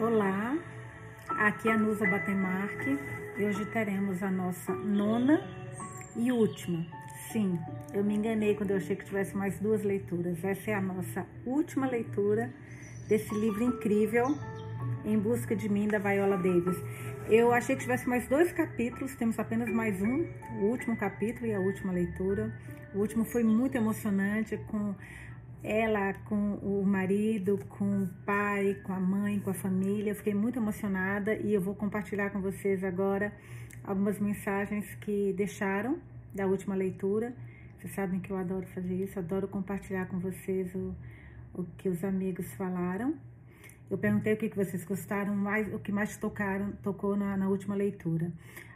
Olá, aqui é a Nusa Batemarque e hoje teremos a nossa nona e última. Sim, eu me enganei quando eu achei que tivesse mais duas leituras. Essa é a nossa última leitura desse livro incrível, Em Busca de Mim, da Viola Davis. Eu achei que tivesse mais dois capítulos, temos apenas mais um, o último capítulo e a última leitura. O último foi muito emocionante, com ela com o marido, com o pai, com a mãe, com a família. Eu fiquei muito emocionada e eu vou compartilhar com vocês agora algumas mensagens que deixaram da última leitura. Vocês sabem que eu adoro fazer isso, adoro compartilhar com vocês o, o que os amigos falaram. Eu perguntei o que, que vocês gostaram mais, o que mais tocaram, tocou na, na última leitura.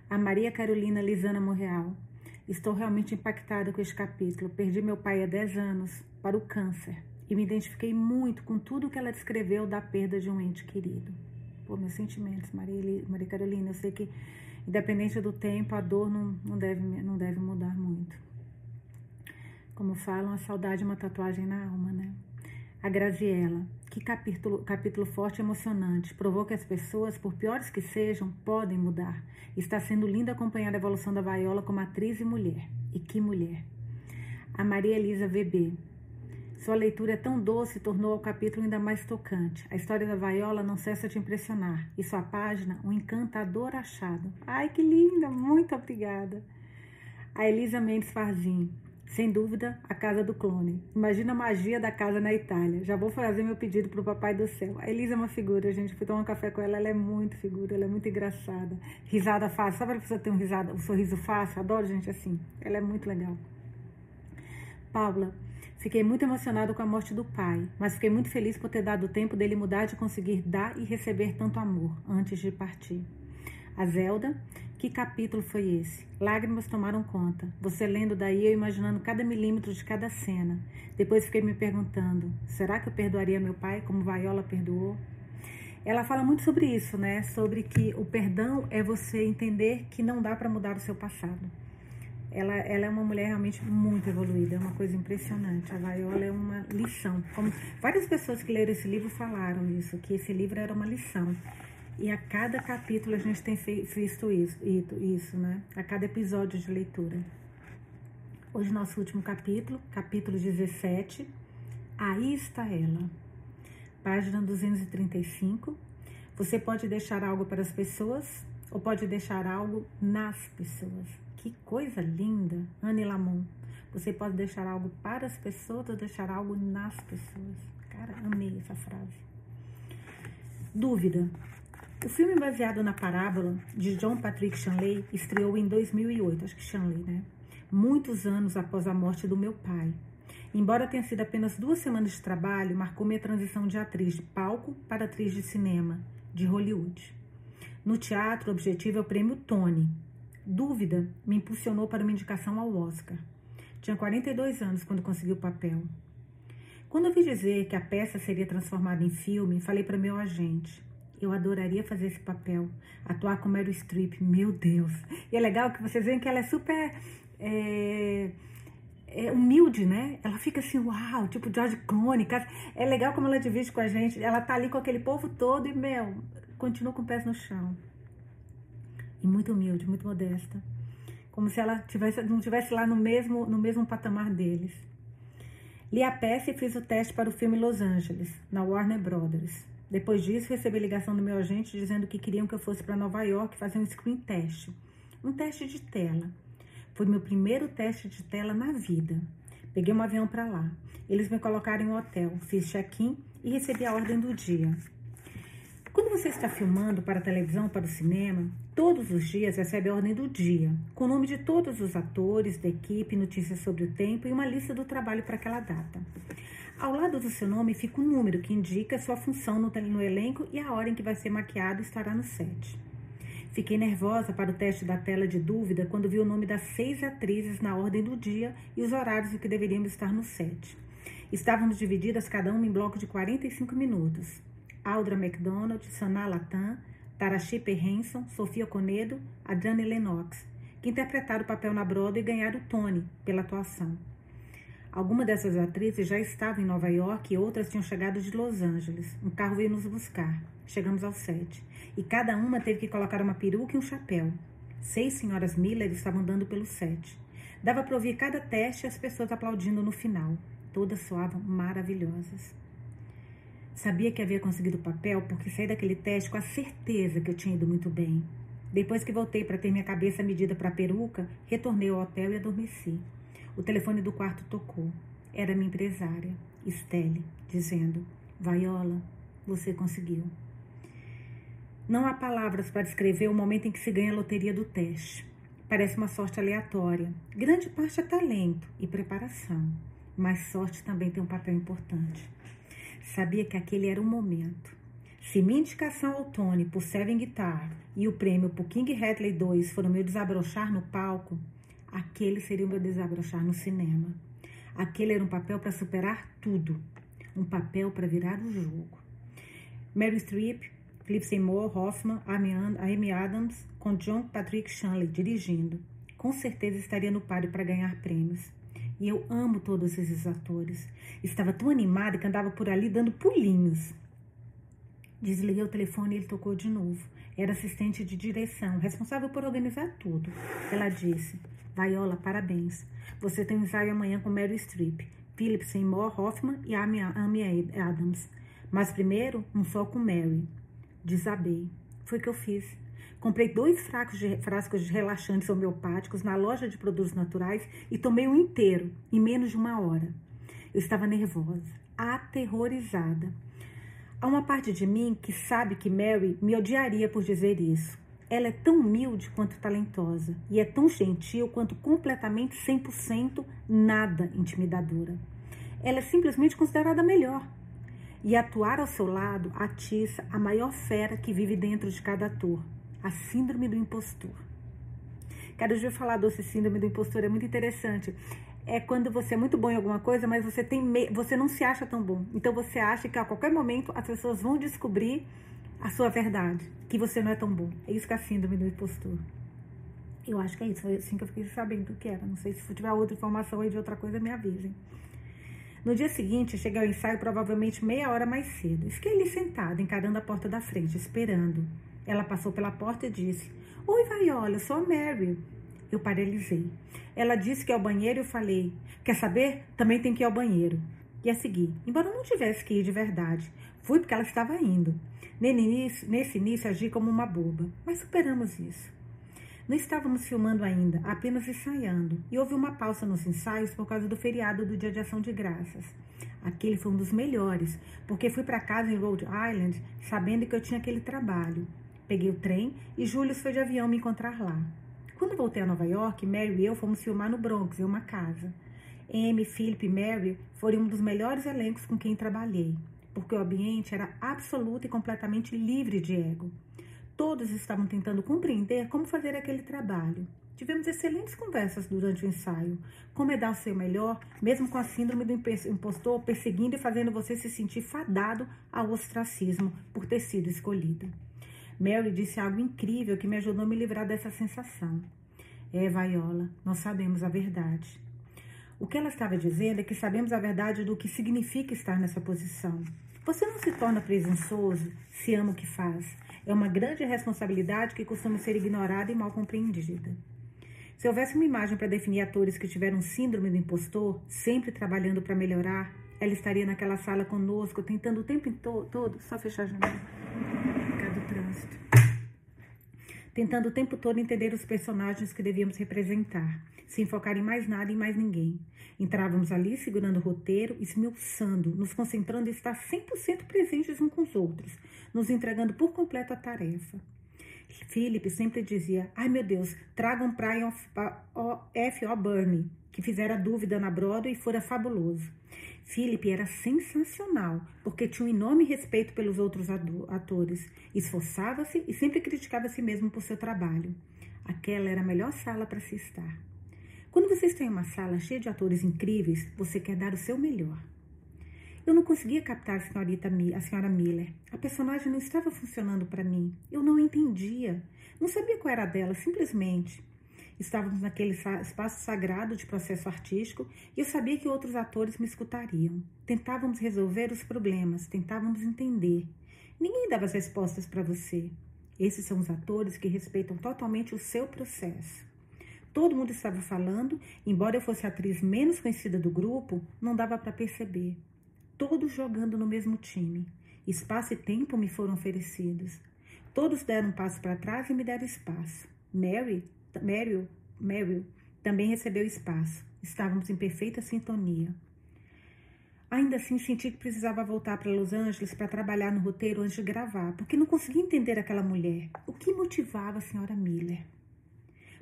A Maria Carolina Lisana Morreal. Estou realmente impactada com este capítulo. Perdi meu pai há 10 anos para o câncer e me identifiquei muito com tudo que ela descreveu da perda de um ente querido. Pô, meus sentimentos, Maria, Maria Carolina, eu sei que independente do tempo, a dor não, não, deve, não deve mudar muito. Como falam, a saudade é uma tatuagem na alma, né? A Graziella, que capítulo, capítulo forte e emocionante. Provou que as pessoas, por piores que sejam, podem mudar. Está sendo lindo acompanhar a evolução da Vaiola como atriz e mulher. E que mulher! A Maria Elisa VB. Sua leitura é tão doce tornou o capítulo ainda mais tocante. A história da Vaiola não cessa de impressionar. E sua página, um encantador achado. Ai, que linda! Muito obrigada. A Elisa Mendes Farzin. Sem dúvida, a casa do clone. Imagina a magia da casa na Itália. Já vou fazer meu pedido pro Papai do Céu. A Elisa é uma figura, gente. Fui tomar um café com ela, ela é muito figura, ela é muito engraçada. Risada fácil. Sabe a pessoa ter um, risada, um sorriso fácil? Adoro gente assim. Ela é muito legal. Paula, fiquei muito emocionada com a morte do pai, mas fiquei muito feliz por ter dado tempo dele mudar de conseguir dar e receber tanto amor antes de partir. A Zelda, que capítulo foi esse? Lágrimas tomaram conta. Você lendo daí, eu imaginando cada milímetro de cada cena. Depois fiquei me perguntando: será que eu perdoaria meu pai como Vaiola perdoou? Ela fala muito sobre isso, né? Sobre que o perdão é você entender que não dá para mudar o seu passado. Ela, ela é uma mulher realmente muito evoluída, é uma coisa impressionante. A Vaiola é uma lição. Como várias pessoas que leram esse livro falaram isso, que esse livro era uma lição. E a cada capítulo a gente tem visto isso, isso, né? A cada episódio de leitura. Hoje, nosso último capítulo, capítulo 17. Aí está ela. Página 235. Você pode deixar algo para as pessoas ou pode deixar algo nas pessoas. Que coisa linda, Anne Lamont. Você pode deixar algo para as pessoas ou deixar algo nas pessoas. Cara, amei essa frase. Dúvida. O filme baseado na parábola de John Patrick Shanley estreou em 2008, acho que Shanley, né? Muitos anos após a morte do meu pai. Embora tenha sido apenas duas semanas de trabalho, marcou minha transição de atriz de palco para atriz de cinema, de Hollywood. No teatro, o objetivo é o prêmio Tony. Dúvida me impulsionou para uma indicação ao Oscar. Tinha 42 anos quando consegui o papel. Quando ouvi dizer que a peça seria transformada em filme, falei para meu agente. Eu adoraria fazer esse papel, atuar com Meryl Streep, meu Deus. E é legal que vocês veem que ela é super é, é humilde, né? Ela fica assim, uau, tipo George Clooney. É legal como ela divide com a gente. Ela tá ali com aquele povo todo e, meu, continua com os pés no chão. E muito humilde, muito modesta. Como se ela tivesse, não estivesse lá no mesmo, no mesmo patamar deles. Li a peça e fiz o teste para o filme Los Angeles, na Warner Brothers. Depois disso, recebi ligação do meu agente dizendo que queriam que eu fosse para Nova York fazer um screen test. Um teste de tela. Foi meu primeiro teste de tela na vida. Peguei um avião para lá. Eles me colocaram em um hotel, fiz check-in e recebi a ordem do dia. Quando você está filmando para a televisão, para o cinema, todos os dias recebe a ordem do dia, com o nome de todos os atores, da equipe, notícias sobre o tempo e uma lista do trabalho para aquela data. Ao lado do seu nome fica um número que indica sua função no, no elenco e a hora em que vai ser maquiado estará no set. Fiquei nervosa para o teste da tela de dúvida quando vi o nome das seis atrizes na ordem do dia e os horários em que deveríamos estar no set. Estávamos divididas cada uma em bloco de 45 minutos. Aldra McDonald, Sanaa Latam, Tarashi P. Henson, Sofia Conedo, Adriane Lennox, que interpretaram o papel na Broadway e ganharam o Tony pela atuação. Algumas dessas atrizes já estavam em Nova York e outras tinham chegado de Los Angeles. Um carro veio nos buscar. Chegamos ao set. E cada uma teve que colocar uma peruca e um chapéu. Seis senhoras Miller estavam andando pelo set. Dava para ouvir cada teste e as pessoas aplaudindo no final. Todas soavam maravilhosas. Sabia que havia conseguido o papel porque saí daquele teste com a certeza que eu tinha ido muito bem. Depois que voltei para ter minha cabeça medida para a peruca, retornei ao hotel e adormeci. O telefone do quarto tocou. Era minha empresária, Estelle, dizendo: Vaiola, você conseguiu. Não há palavras para descrever o momento em que se ganha a loteria do teste. Parece uma sorte aleatória. Grande parte é talento e preparação, mas sorte também tem um papel importante. Sabia que aquele era o momento. Se minha indicação ao Tony por Seven Guitar e o prêmio por King Hatley 2 foram meu desabrochar no palco, Aquele seria o meu desabrochar no cinema. Aquele era um papel para superar tudo. Um papel para virar o jogo. Mary Streep, Philip Seymour Hoffman, Amy Adams, com John Patrick Shanley dirigindo. Com certeza estaria no páreo para ganhar prêmios. E eu amo todos esses atores. Estava tão animada que andava por ali dando pulinhos. Desliguei o telefone e ele tocou de novo. Era assistente de direção, responsável por organizar tudo. Ela disse: Viola, parabéns. Você tem um ensaio amanhã com Mary Streep, Philip Seymour Hoffman e Amy, Amy Adams. Mas primeiro, um só com Mary. Desabei. Foi o que eu fiz. Comprei dois frascos de, frascos de relaxantes homeopáticos na loja de produtos naturais e tomei um inteiro em menos de uma hora. Eu estava nervosa, aterrorizada. Há uma parte de mim que sabe que Mary me odiaria por dizer isso. Ela é tão humilde quanto talentosa e é tão gentil quanto completamente 100% nada intimidadora. Ela é simplesmente considerada melhor. E atuar ao seu lado atiça a maior fera que vive dentro de cada ator, a síndrome do impostor. Quero já falar desse síndrome do impostor, é muito interessante. É quando você é muito bom em alguma coisa, mas você tem você não se acha tão bom. Então você acha que a qualquer momento as pessoas vão descobrir a sua verdade, que você não é tão bom. É isso que é a síndrome do impostor. Eu acho que é isso, foi assim que eu fiquei sabendo o que era. Não sei se tiver outra informação aí de outra coisa, me avisem. No dia seguinte, cheguei ao ensaio provavelmente meia hora mais cedo. Fiquei ali sentada, encarando a porta da frente, esperando. Ela passou pela porta e disse: Oi, Vaiola, eu sou a Mary. Eu paralisei. Ela disse que é ao banheiro e eu falei: Quer saber? Também tem que ir ao banheiro. E a seguir, embora eu não tivesse que ir de verdade, fui porque ela estava indo. Nesse início, agi como uma boba, mas superamos isso. Não estávamos filmando ainda, apenas ensaiando, e houve uma pausa nos ensaios por causa do feriado do Dia de Ação de Graças. Aquele foi um dos melhores, porque fui para casa em Rhode Island sabendo que eu tinha aquele trabalho. Peguei o trem e Júlio foi de avião me encontrar lá. Quando voltei a Nova York, Mary e eu fomos filmar no Bronx, em uma casa. Amy, Philip e Mary foram um dos melhores elencos com quem trabalhei porque o ambiente era absoluto e completamente livre de ego. Todos estavam tentando compreender como fazer aquele trabalho. Tivemos excelentes conversas durante o ensaio. Como é dar o seu melhor, mesmo com a síndrome do impostor perseguindo e fazendo você se sentir fadado ao ostracismo por ter sido escolhido. Mary disse algo incrível que me ajudou a me livrar dessa sensação. É, Viola, nós sabemos a verdade. O que ela estava dizendo é que sabemos a verdade do que significa estar nessa posição. Você não se torna presunçoso se ama o que faz. É uma grande responsabilidade que costuma ser ignorada e mal compreendida. Se houvesse uma imagem para definir atores que tiveram síndrome do impostor, sempre trabalhando para melhorar, ela estaria naquela sala conosco, tentando o tempo todo, só fechar a janela, do trânsito, tentando o tempo todo entender os personagens que devíamos representar sem focar em mais nada e mais ninguém. Entrávamos ali segurando o roteiro, esmiuçando, nos concentrando em estar 100% presentes uns com os outros, nos entregando por completo a tarefa. Philip sempre dizia: Ai meu Deus, tragam Brian F. O'Burney, que fizera dúvida na Broadway e fora fabuloso. Philip era sensacional, porque tinha um enorme respeito pelos outros atores, esforçava-se e sempre criticava a si mesmo por seu trabalho. Aquela era a melhor sala para se estar. Quando você está em uma sala cheia de atores incríveis, você quer dar o seu melhor. Eu não conseguia captar a, senhorita, a senhora Miller. A personagem não estava funcionando para mim. Eu não entendia. Não sabia qual era dela, simplesmente. Estávamos naquele espaço sagrado de processo artístico e eu sabia que outros atores me escutariam. Tentávamos resolver os problemas, tentávamos entender. Ninguém dava as respostas para você. Esses são os atores que respeitam totalmente o seu processo. Todo mundo estava falando, embora eu fosse a atriz menos conhecida do grupo, não dava para perceber. Todos jogando no mesmo time. Espaço e tempo me foram oferecidos. Todos deram um passo para trás e me deram espaço. Mary, Meryl, Meryl também recebeu espaço. Estávamos em perfeita sintonia. Ainda assim, senti que precisava voltar para Los Angeles para trabalhar no roteiro antes de gravar, porque não conseguia entender aquela mulher. O que motivava a senhora Miller?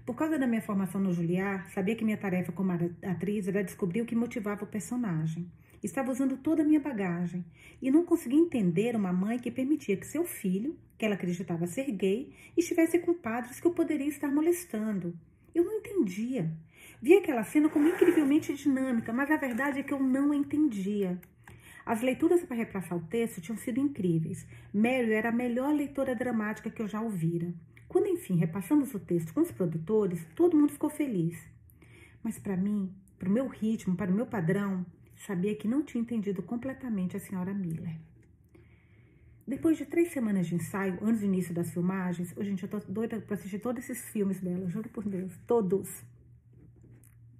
Por causa da minha formação no Juliar, sabia que minha tarefa como atriz era descobrir o que motivava o personagem. Estava usando toda a minha bagagem e não conseguia entender uma mãe que permitia que seu filho, que ela acreditava ser gay, estivesse com padres que eu poderia estar molestando. Eu não entendia. Vi aquela cena como incrivelmente dinâmica, mas a verdade é que eu não entendia. As leituras para repassar o texto tinham sido incríveis. Mary era a melhor leitora dramática que eu já ouvira. Quando, enfim, repassamos o texto com os produtores, todo mundo ficou feliz. Mas para mim, para o meu ritmo, para o meu padrão, sabia que não tinha entendido completamente a senhora Miller. Depois de três semanas de ensaio, antes do início das filmagens, oh, gente, eu tô doida para assistir todos esses filmes dela, juro por Deus, todos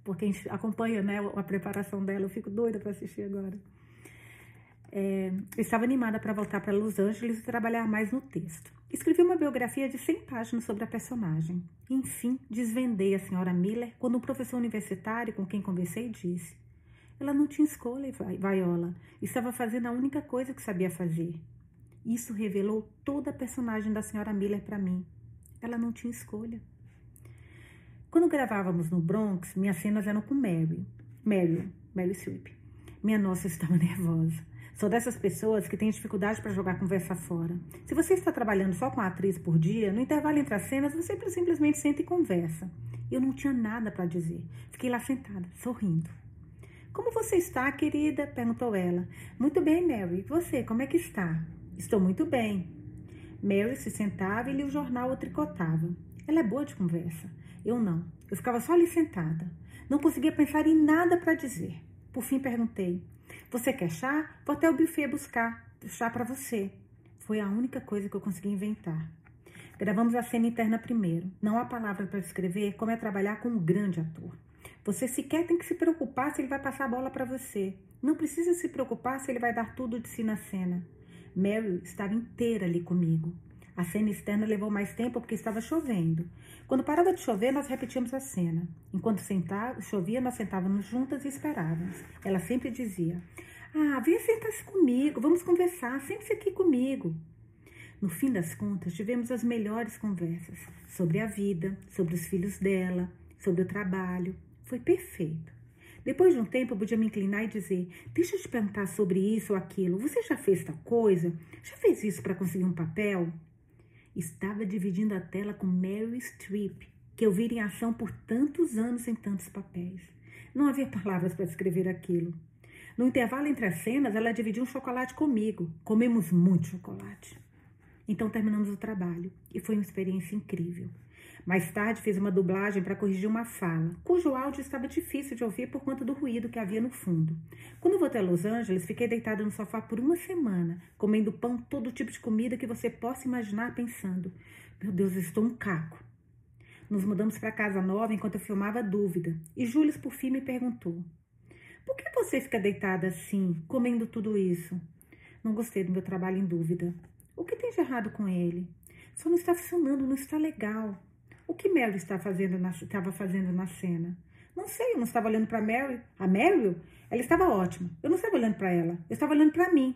porque a gente acompanha né, a preparação dela, eu fico doida para assistir agora. É, eu estava animada para voltar para Los Angeles e trabalhar mais no texto. Escrevi uma biografia de 100 páginas sobre a personagem. Enfim, desvendei a senhora Miller quando um professor universitário com quem conversei disse: Ela não tinha escolha, Viola. Estava fazendo a única coisa que sabia fazer. Isso revelou toda a personagem da senhora Miller para mim. Ela não tinha escolha. Quando gravávamos no Bronx, minhas cenas eram com Mary. Mary, Mary Streep. Minha nossa, eu estava nervosa. Sou dessas pessoas que têm dificuldade para jogar conversa fora. Se você está trabalhando só com a atriz por dia, no intervalo entre as cenas, você simplesmente senta e conversa. Eu não tinha nada para dizer. Fiquei lá sentada, sorrindo. Como você está, querida? perguntou ela. Muito bem, Mary. Você, como é que está? Estou muito bem. Mary se sentava e lia o jornal ou tricotava. Ela é boa de conversa. Eu não. Eu ficava só ali sentada. Não conseguia pensar em nada para dizer. Por fim perguntei: Você quer chá? Vou até o buffet buscar chá para você. Foi a única coisa que eu consegui inventar. Gravamos a cena interna primeiro. Não há palavra para descrever como é trabalhar com um grande ator. Você sequer tem que se preocupar se ele vai passar a bola para você. Não precisa se preocupar se ele vai dar tudo de si na cena. Mary estava inteira ali comigo. A cena externa levou mais tempo porque estava chovendo. Quando parava de chover, nós repetíamos a cena. Enquanto sentava, chovia, nós sentávamos juntas e esperávamos. Ela sempre dizia: Ah, vem sentar-se comigo, vamos conversar, sente-se aqui comigo. No fim das contas, tivemos as melhores conversas sobre a vida, sobre os filhos dela, sobre o trabalho. Foi perfeito. Depois de um tempo, eu podia me inclinar e dizer: Deixa eu te perguntar sobre isso ou aquilo. Você já fez tal coisa? Já fez isso para conseguir um papel? Estava dividindo a tela com Mary Streep, que eu vira em ação por tantos anos em tantos papéis. Não havia palavras para descrever aquilo. No intervalo entre as cenas, ela dividiu um chocolate comigo. Comemos muito chocolate. Então terminamos o trabalho e foi uma experiência incrível. Mais tarde fiz uma dublagem para corrigir uma fala, cujo áudio estava difícil de ouvir por conta do ruído que havia no fundo. Quando voltei a Los Angeles, fiquei deitada no sofá por uma semana, comendo pão, todo tipo de comida que você possa imaginar, pensando: meu Deus, estou um caco. Nos mudamos para casa nova enquanto eu filmava Dúvida, e Júlio por fim me perguntou: Por que você fica deitada assim, comendo tudo isso? Não gostei do meu trabalho em Dúvida. O que tem de errado com ele? Só não está funcionando, não está legal. O que está fazendo na, estava fazendo na cena? Não sei, eu não estava olhando para Mary. A Mary, ela estava ótima. Eu não estava olhando para ela, eu estava olhando para mim.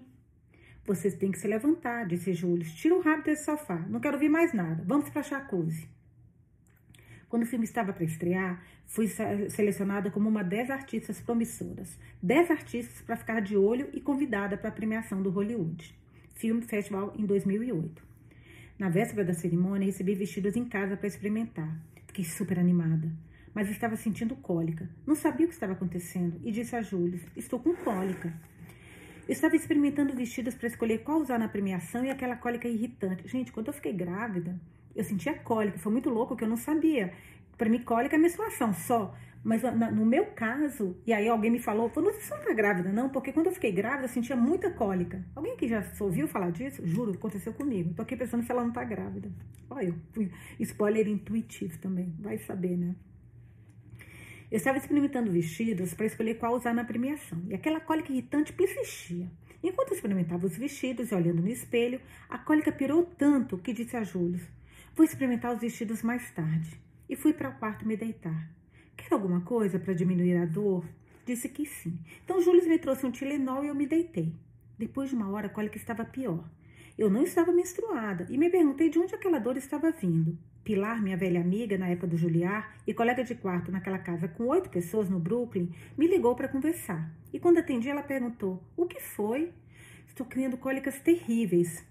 Vocês têm que se levantar, disse Júlio. Tira o rabo desse sofá. Não quero ouvir mais nada. Vamos para a jacuzzi. Quando o filme estava para estrear, fui selecionada como uma das artistas promissoras. Dez artistas para ficar de olho e convidada para a premiação do Hollywood Film Festival em 2008. Na véspera da cerimônia, recebi vestidos em casa para experimentar. Fiquei super animada, mas estava sentindo cólica. Não sabia o que estava acontecendo e disse a Júlio: Estou com cólica. Estava experimentando vestidos para escolher qual usar na premiação e aquela cólica irritante. Gente, quando eu fiquei grávida, eu sentia cólica. Foi muito louco que eu não sabia Para mim, cólica é menstruação só. Mas no meu caso, e aí alguém me falou, falou, você não tá grávida, não? Porque quando eu fiquei grávida, eu sentia muita cólica. Alguém aqui já ouviu falar disso? Juro, aconteceu comigo. Tô aqui pensando se ela não tá grávida. Olha, eu spoiler intuitivo também, vai saber, né? Eu estava experimentando vestidos para escolher qual usar na premiação. E aquela cólica irritante persistia. Enquanto eu experimentava os vestidos e olhando no espelho, a cólica pirou tanto que disse a Júlio: Vou experimentar os vestidos mais tarde. E fui para o quarto me deitar. Quer alguma coisa para diminuir a dor? Disse que sim. Então Júlio me trouxe um Tilenol e eu me deitei. Depois de uma hora, a cólica estava pior. Eu não estava menstruada e me perguntei de onde aquela dor estava vindo. Pilar, minha velha amiga na época do Juliar e colega de quarto naquela casa com oito pessoas no Brooklyn, me ligou para conversar. E quando atendi, ela perguntou: O que foi? Estou criando cólicas terríveis.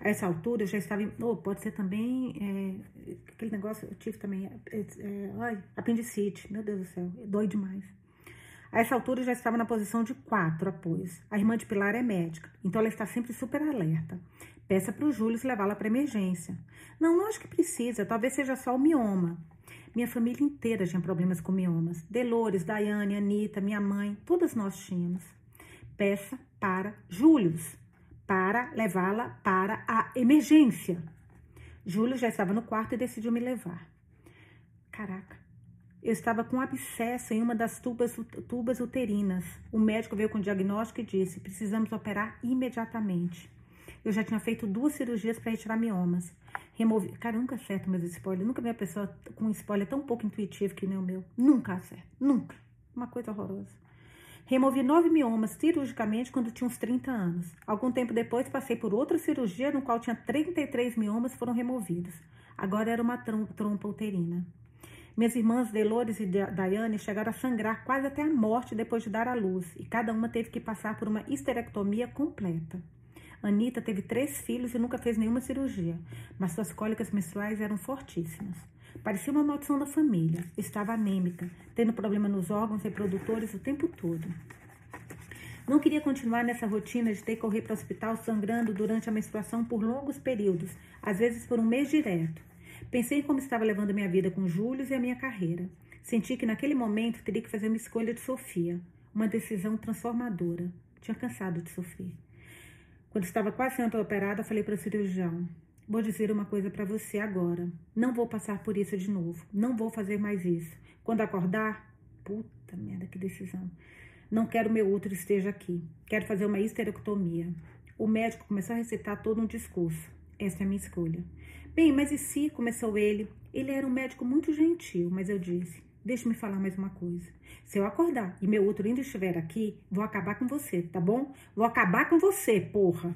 A essa altura eu já estava. Em, oh, pode ser também. É, aquele negócio, eu tive também. É, é, ai, apendicite. Meu Deus do céu, dói demais. A essa altura eu já estava na posição de quatro apoios. A irmã de Pilar é médica, então ela está sempre super alerta. Peça para o Júlio levá-la para emergência. Não, não acho que precisa, talvez seja só o mioma. Minha família inteira tinha problemas com miomas. Delores, Daiane, Anitta, minha mãe, todas nós tínhamos. Peça para Júlio para levá-la para a emergência. Júlio já estava no quarto e decidiu me levar. Caraca, eu estava com um abscesso em uma das tubas, tubas uterinas. O médico veio com o diagnóstico e disse: precisamos operar imediatamente. Eu já tinha feito duas cirurgias para retirar miomas. Removi. Cara, nunca acerto meus spoilers. Nunca vi uma pessoa com um spoiler tão pouco intuitivo que nem o meu. Nunca acerto. Nunca. Uma coisa horrorosa. Removi nove miomas cirurgicamente quando tinha uns 30 anos. Algum tempo depois, passei por outra cirurgia no qual tinha 33 miomas foram removidos. Agora era uma trompa uterina. Minhas irmãs Delores e Daiane chegaram a sangrar quase até a morte depois de dar à luz, e cada uma teve que passar por uma histerectomia completa. Anitta teve três filhos e nunca fez nenhuma cirurgia, mas suas cólicas menstruais eram fortíssimas. Parecia uma maldição da família. Estava anêmica, tendo problema nos órgãos reprodutores o tempo todo. Não queria continuar nessa rotina de ter que correr para o hospital sangrando durante a menstruação por longos períodos, às vezes por um mês direto. Pensei como estava levando minha vida com Júlio e a minha carreira. Senti que naquele momento teria que fazer uma escolha de Sofia, uma decisão transformadora. Tinha cansado de sofrer. Quando estava quase sendo operada, falei para o cirurgião: Vou dizer uma coisa para você agora. Não vou passar por isso de novo. Não vou fazer mais isso. Quando acordar, puta merda, que decisão. Não quero meu útero esteja aqui. Quero fazer uma histerectomia. O médico começou a recitar todo um discurso. Essa é a minha escolha. Bem, mas e se? Começou ele. Ele era um médico muito gentil, mas eu disse: Deixe-me falar mais uma coisa. Se eu acordar e meu útero ainda estiver aqui, vou acabar com você, tá bom? Vou acabar com você, porra.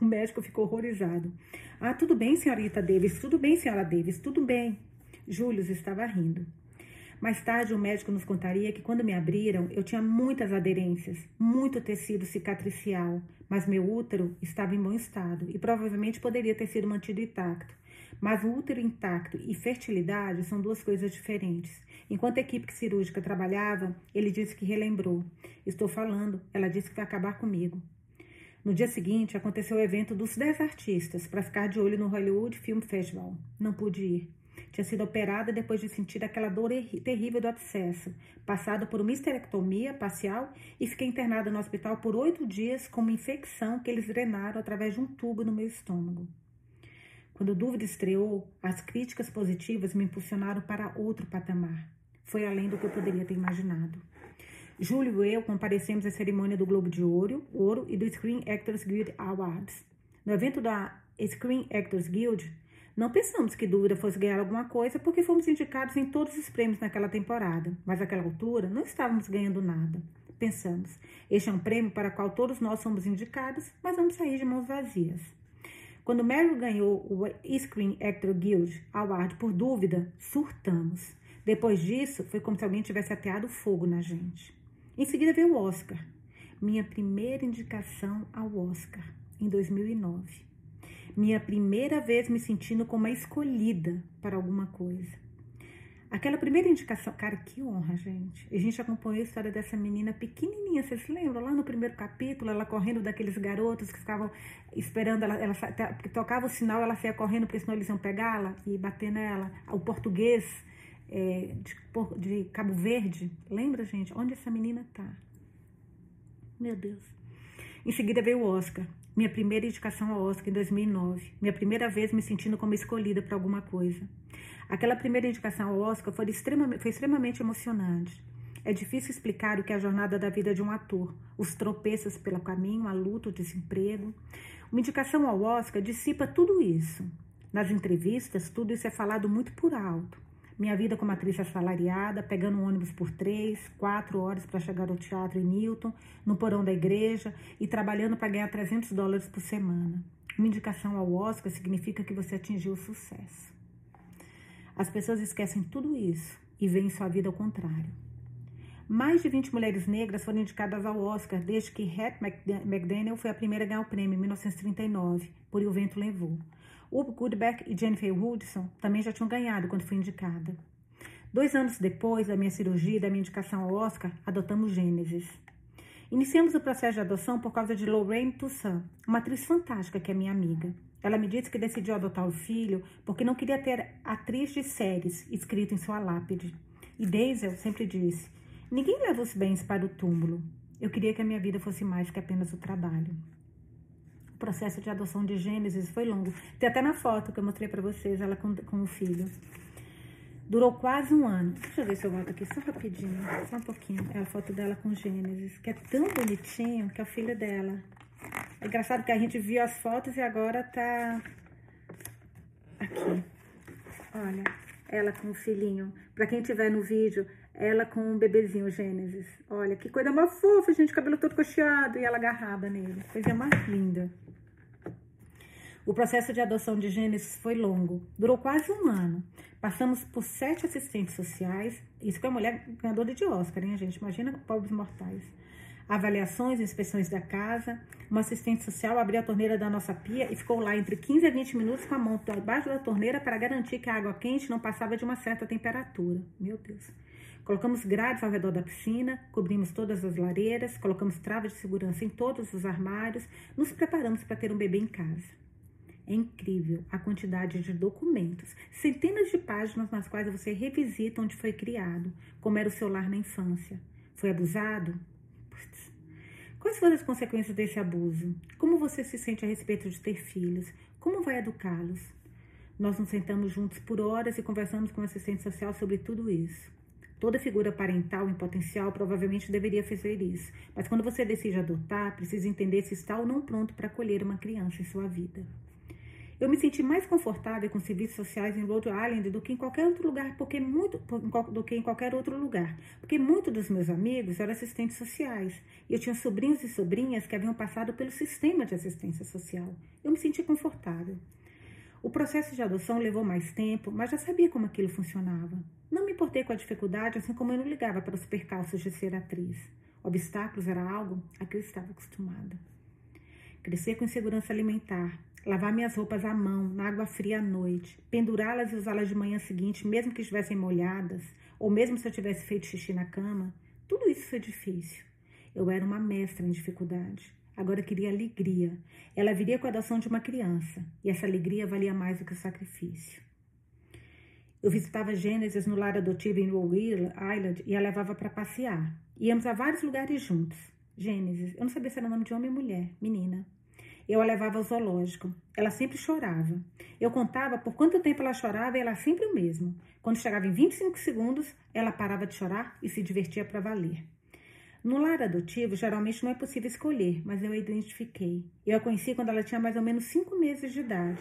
O médico ficou horrorizado. Ah, tudo bem, senhorita Davis, tudo bem, senhora Davis, tudo bem. Júlio estava rindo. Mais tarde, o médico nos contaria que quando me abriram, eu tinha muitas aderências, muito tecido cicatricial, mas meu útero estava em bom estado e provavelmente poderia ter sido mantido intacto. Mas o útero intacto e fertilidade são duas coisas diferentes. Enquanto a equipe cirúrgica trabalhava, ele disse que relembrou. Estou falando, ela disse que vai acabar comigo. No dia seguinte, aconteceu o evento dos 10 artistas para ficar de olho no Hollywood Film Festival. Não pude ir. Tinha sido operada depois de sentir aquela dor terrível do abscesso, passada por uma histerectomia parcial e fiquei internada no hospital por oito dias com uma infecção que eles drenaram através de um tubo no meu estômago. Quando a dúvida estreou, as críticas positivas me impulsionaram para outro patamar. Foi além do que eu poderia ter imaginado. Júlio e eu comparecemos à cerimônia do Globo de Ouro, Ouro e do Screen Actors Guild Awards. No evento da Screen Actors Guild, não pensamos que Dúvida fosse ganhar alguma coisa porque fomos indicados em todos os prêmios naquela temporada, mas naquela altura não estávamos ganhando nada. Pensamos, este é um prêmio para o qual todos nós somos indicados, mas vamos sair de mãos vazias. Quando Meryl ganhou o Screen Actor Guild Award por dúvida, surtamos. Depois disso, foi como se alguém tivesse ateado fogo na gente. Em seguida veio o Oscar, minha primeira indicação ao Oscar, em 2009. Minha primeira vez me sentindo como uma escolhida para alguma coisa. Aquela primeira indicação, cara, que honra, gente. A gente acompanhou a história dessa menina pequenininha, vocês lembram? Lá no primeiro capítulo, ela correndo daqueles garotos que ficavam esperando, ela, ela tocava o sinal, ela saía correndo, porque senão eles iam pegá-la e bater nela. O português é, de, de Cabo Verde. Lembra, gente? Onde essa menina tá? Meu Deus. Em seguida veio o Oscar. Minha primeira indicação ao Oscar em 2009. Minha primeira vez me sentindo como escolhida para alguma coisa. Aquela primeira indicação ao Oscar foi extremamente, foi extremamente emocionante. É difícil explicar o que é a jornada da vida de um ator, os tropeços pelo caminho, a luta, o desemprego. Uma indicação ao Oscar dissipa tudo isso. Nas entrevistas, tudo isso é falado muito por alto. Minha vida como atriz assalariada, pegando um ônibus por três, quatro horas para chegar ao teatro em Newton, no porão da igreja e trabalhando para ganhar 300 dólares por semana. Uma indicação ao Oscar significa que você atingiu o sucesso. As pessoas esquecem tudo isso e veem sua vida ao contrário. Mais de 20 mulheres negras foram indicadas ao Oscar desde que Hattie McDaniel foi a primeira a ganhar o prêmio em 1939, por E o Vento Levou. Whoopi Goldberg e Jennifer Hudson também já tinham ganhado quando fui indicada. Dois anos depois da minha cirurgia e da minha indicação ao Oscar, adotamos Gênesis. Iniciamos o processo de adoção por causa de Lorraine Toussaint, uma atriz fantástica que é minha amiga. Ela me disse que decidiu adotar o filho porque não queria ter atriz de séries escrito em sua lápide. E Daisy sempre disse: Ninguém leva os bens para o túmulo. Eu queria que a minha vida fosse mais que apenas o trabalho. Processo de adoção de Gênesis foi longo. Tem até na foto que eu mostrei para vocês, ela com, com o filho. Durou quase um ano. Deixa eu ver se eu volto aqui só rapidinho, só um pouquinho. É a foto dela com Gênesis, que é tão bonitinho, que é o filho dela. É engraçado que a gente viu as fotos e agora tá aqui. Olha, ela com o filhinho. Para quem tiver no vídeo, ela com o bebezinho Gênesis. Olha, que coisa mais fofa, gente. Cabelo todo cocheado e ela agarrada nele. Coisa mais linda. O processo de adoção de Gênesis foi longo. Durou quase um ano. Passamos por sete assistentes sociais. Isso que é mulher ganhadora de Oscar, hein, gente? Imagina pobres mortais avaliações, inspeções da casa. Uma assistente social abriu a torneira da nossa pia e ficou lá entre 15 a 20 minutos com a mão debaixo da torneira para garantir que a água quente não passava de uma certa temperatura. Meu Deus. Colocamos grades ao redor da piscina, cobrimos todas as lareiras, colocamos travas de segurança em todos os armários, nos preparamos para ter um bebê em casa. É incrível a quantidade de documentos, centenas de páginas nas quais você revisita onde foi criado, como era o seu lar na infância. Foi abusado? Quais foram as consequências desse abuso? Como você se sente a respeito de ter filhos? Como vai educá-los? Nós nos sentamos juntos por horas e conversamos com o assistente social sobre tudo isso. Toda figura parental em potencial provavelmente deveria fazer isso, mas quando você decide adotar, precisa entender se está ou não pronto para acolher uma criança em sua vida. Eu me senti mais confortável com serviços sociais em Rhode Island do que em qualquer outro lugar, porque muito do que em qualquer outro lugar, porque muitos dos meus amigos eram assistentes sociais. E eu tinha sobrinhos e sobrinhas que haviam passado pelo sistema de assistência social. Eu me senti confortável. O processo de adoção levou mais tempo, mas já sabia como aquilo funcionava. Não me importei com a dificuldade, assim como eu não ligava para os percalços de ser atriz. Obstáculos era algo a que eu estava acostumada. Crescer com insegurança alimentar, lavar minhas roupas à mão, na água fria à noite, pendurá-las e usá-las de manhã seguinte, mesmo que estivessem molhadas, ou mesmo se eu tivesse feito xixi na cama, tudo isso foi difícil. Eu era uma mestra em dificuldade. Agora queria alegria. Ela viria com a adoção de uma criança, e essa alegria valia mais do que o sacrifício. Eu visitava Gênesis no lar adotivo em Rhode Island e a levava para passear. Íamos a vários lugares juntos. Gênesis, eu não sabia se era nome de homem ou mulher, menina. Eu a levava ao zoológico. Ela sempre chorava. Eu contava por quanto tempo ela chorava e ela sempre o mesmo. Quando chegava em 25 segundos, ela parava de chorar e se divertia para valer. No lar adotivo, geralmente não é possível escolher, mas eu a identifiquei. Eu a conheci quando ela tinha mais ou menos 5 meses de idade.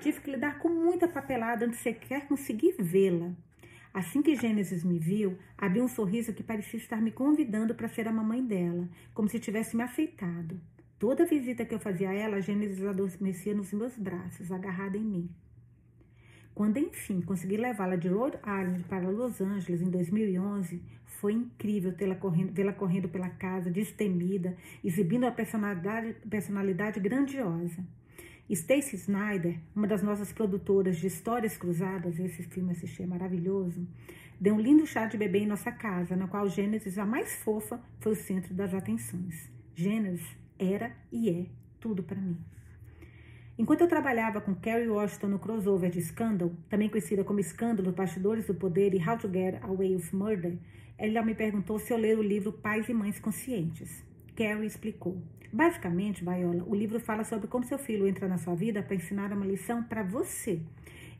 Tive que lidar com muita papelada antes de sequer conseguir vê-la. Assim que Gênesis me viu, abriu um sorriso que parecia estar me convidando para ser a mamãe dela, como se tivesse me aceitado. Toda visita que eu fazia a ela, a Gênesis adormecia nos meus braços, agarrada em mim. Quando, enfim, consegui levá-la de Rhode Island para Los Angeles em 2011, foi incrível vê-la correndo, correndo pela casa, destemida, exibindo uma personalidade, personalidade grandiosa. Stacy Snyder, uma das nossas produtoras de Histórias Cruzadas, esse filme assisti maravilhoso, deu um lindo chá de bebê em nossa casa, na qual Gênesis, a mais fofa, foi o centro das atenções. Gênesis era e é tudo para mim. Enquanto eu trabalhava com Kerry Washington no crossover de Scandal, também conhecida como Escândalo, Bastidores do Poder e How to Get Away with Murder, ela me perguntou se eu ler o livro Pais e Mães Conscientes. Carrie explicou. Basicamente, Viola, o livro fala sobre como seu filho entra na sua vida para ensinar uma lição para você.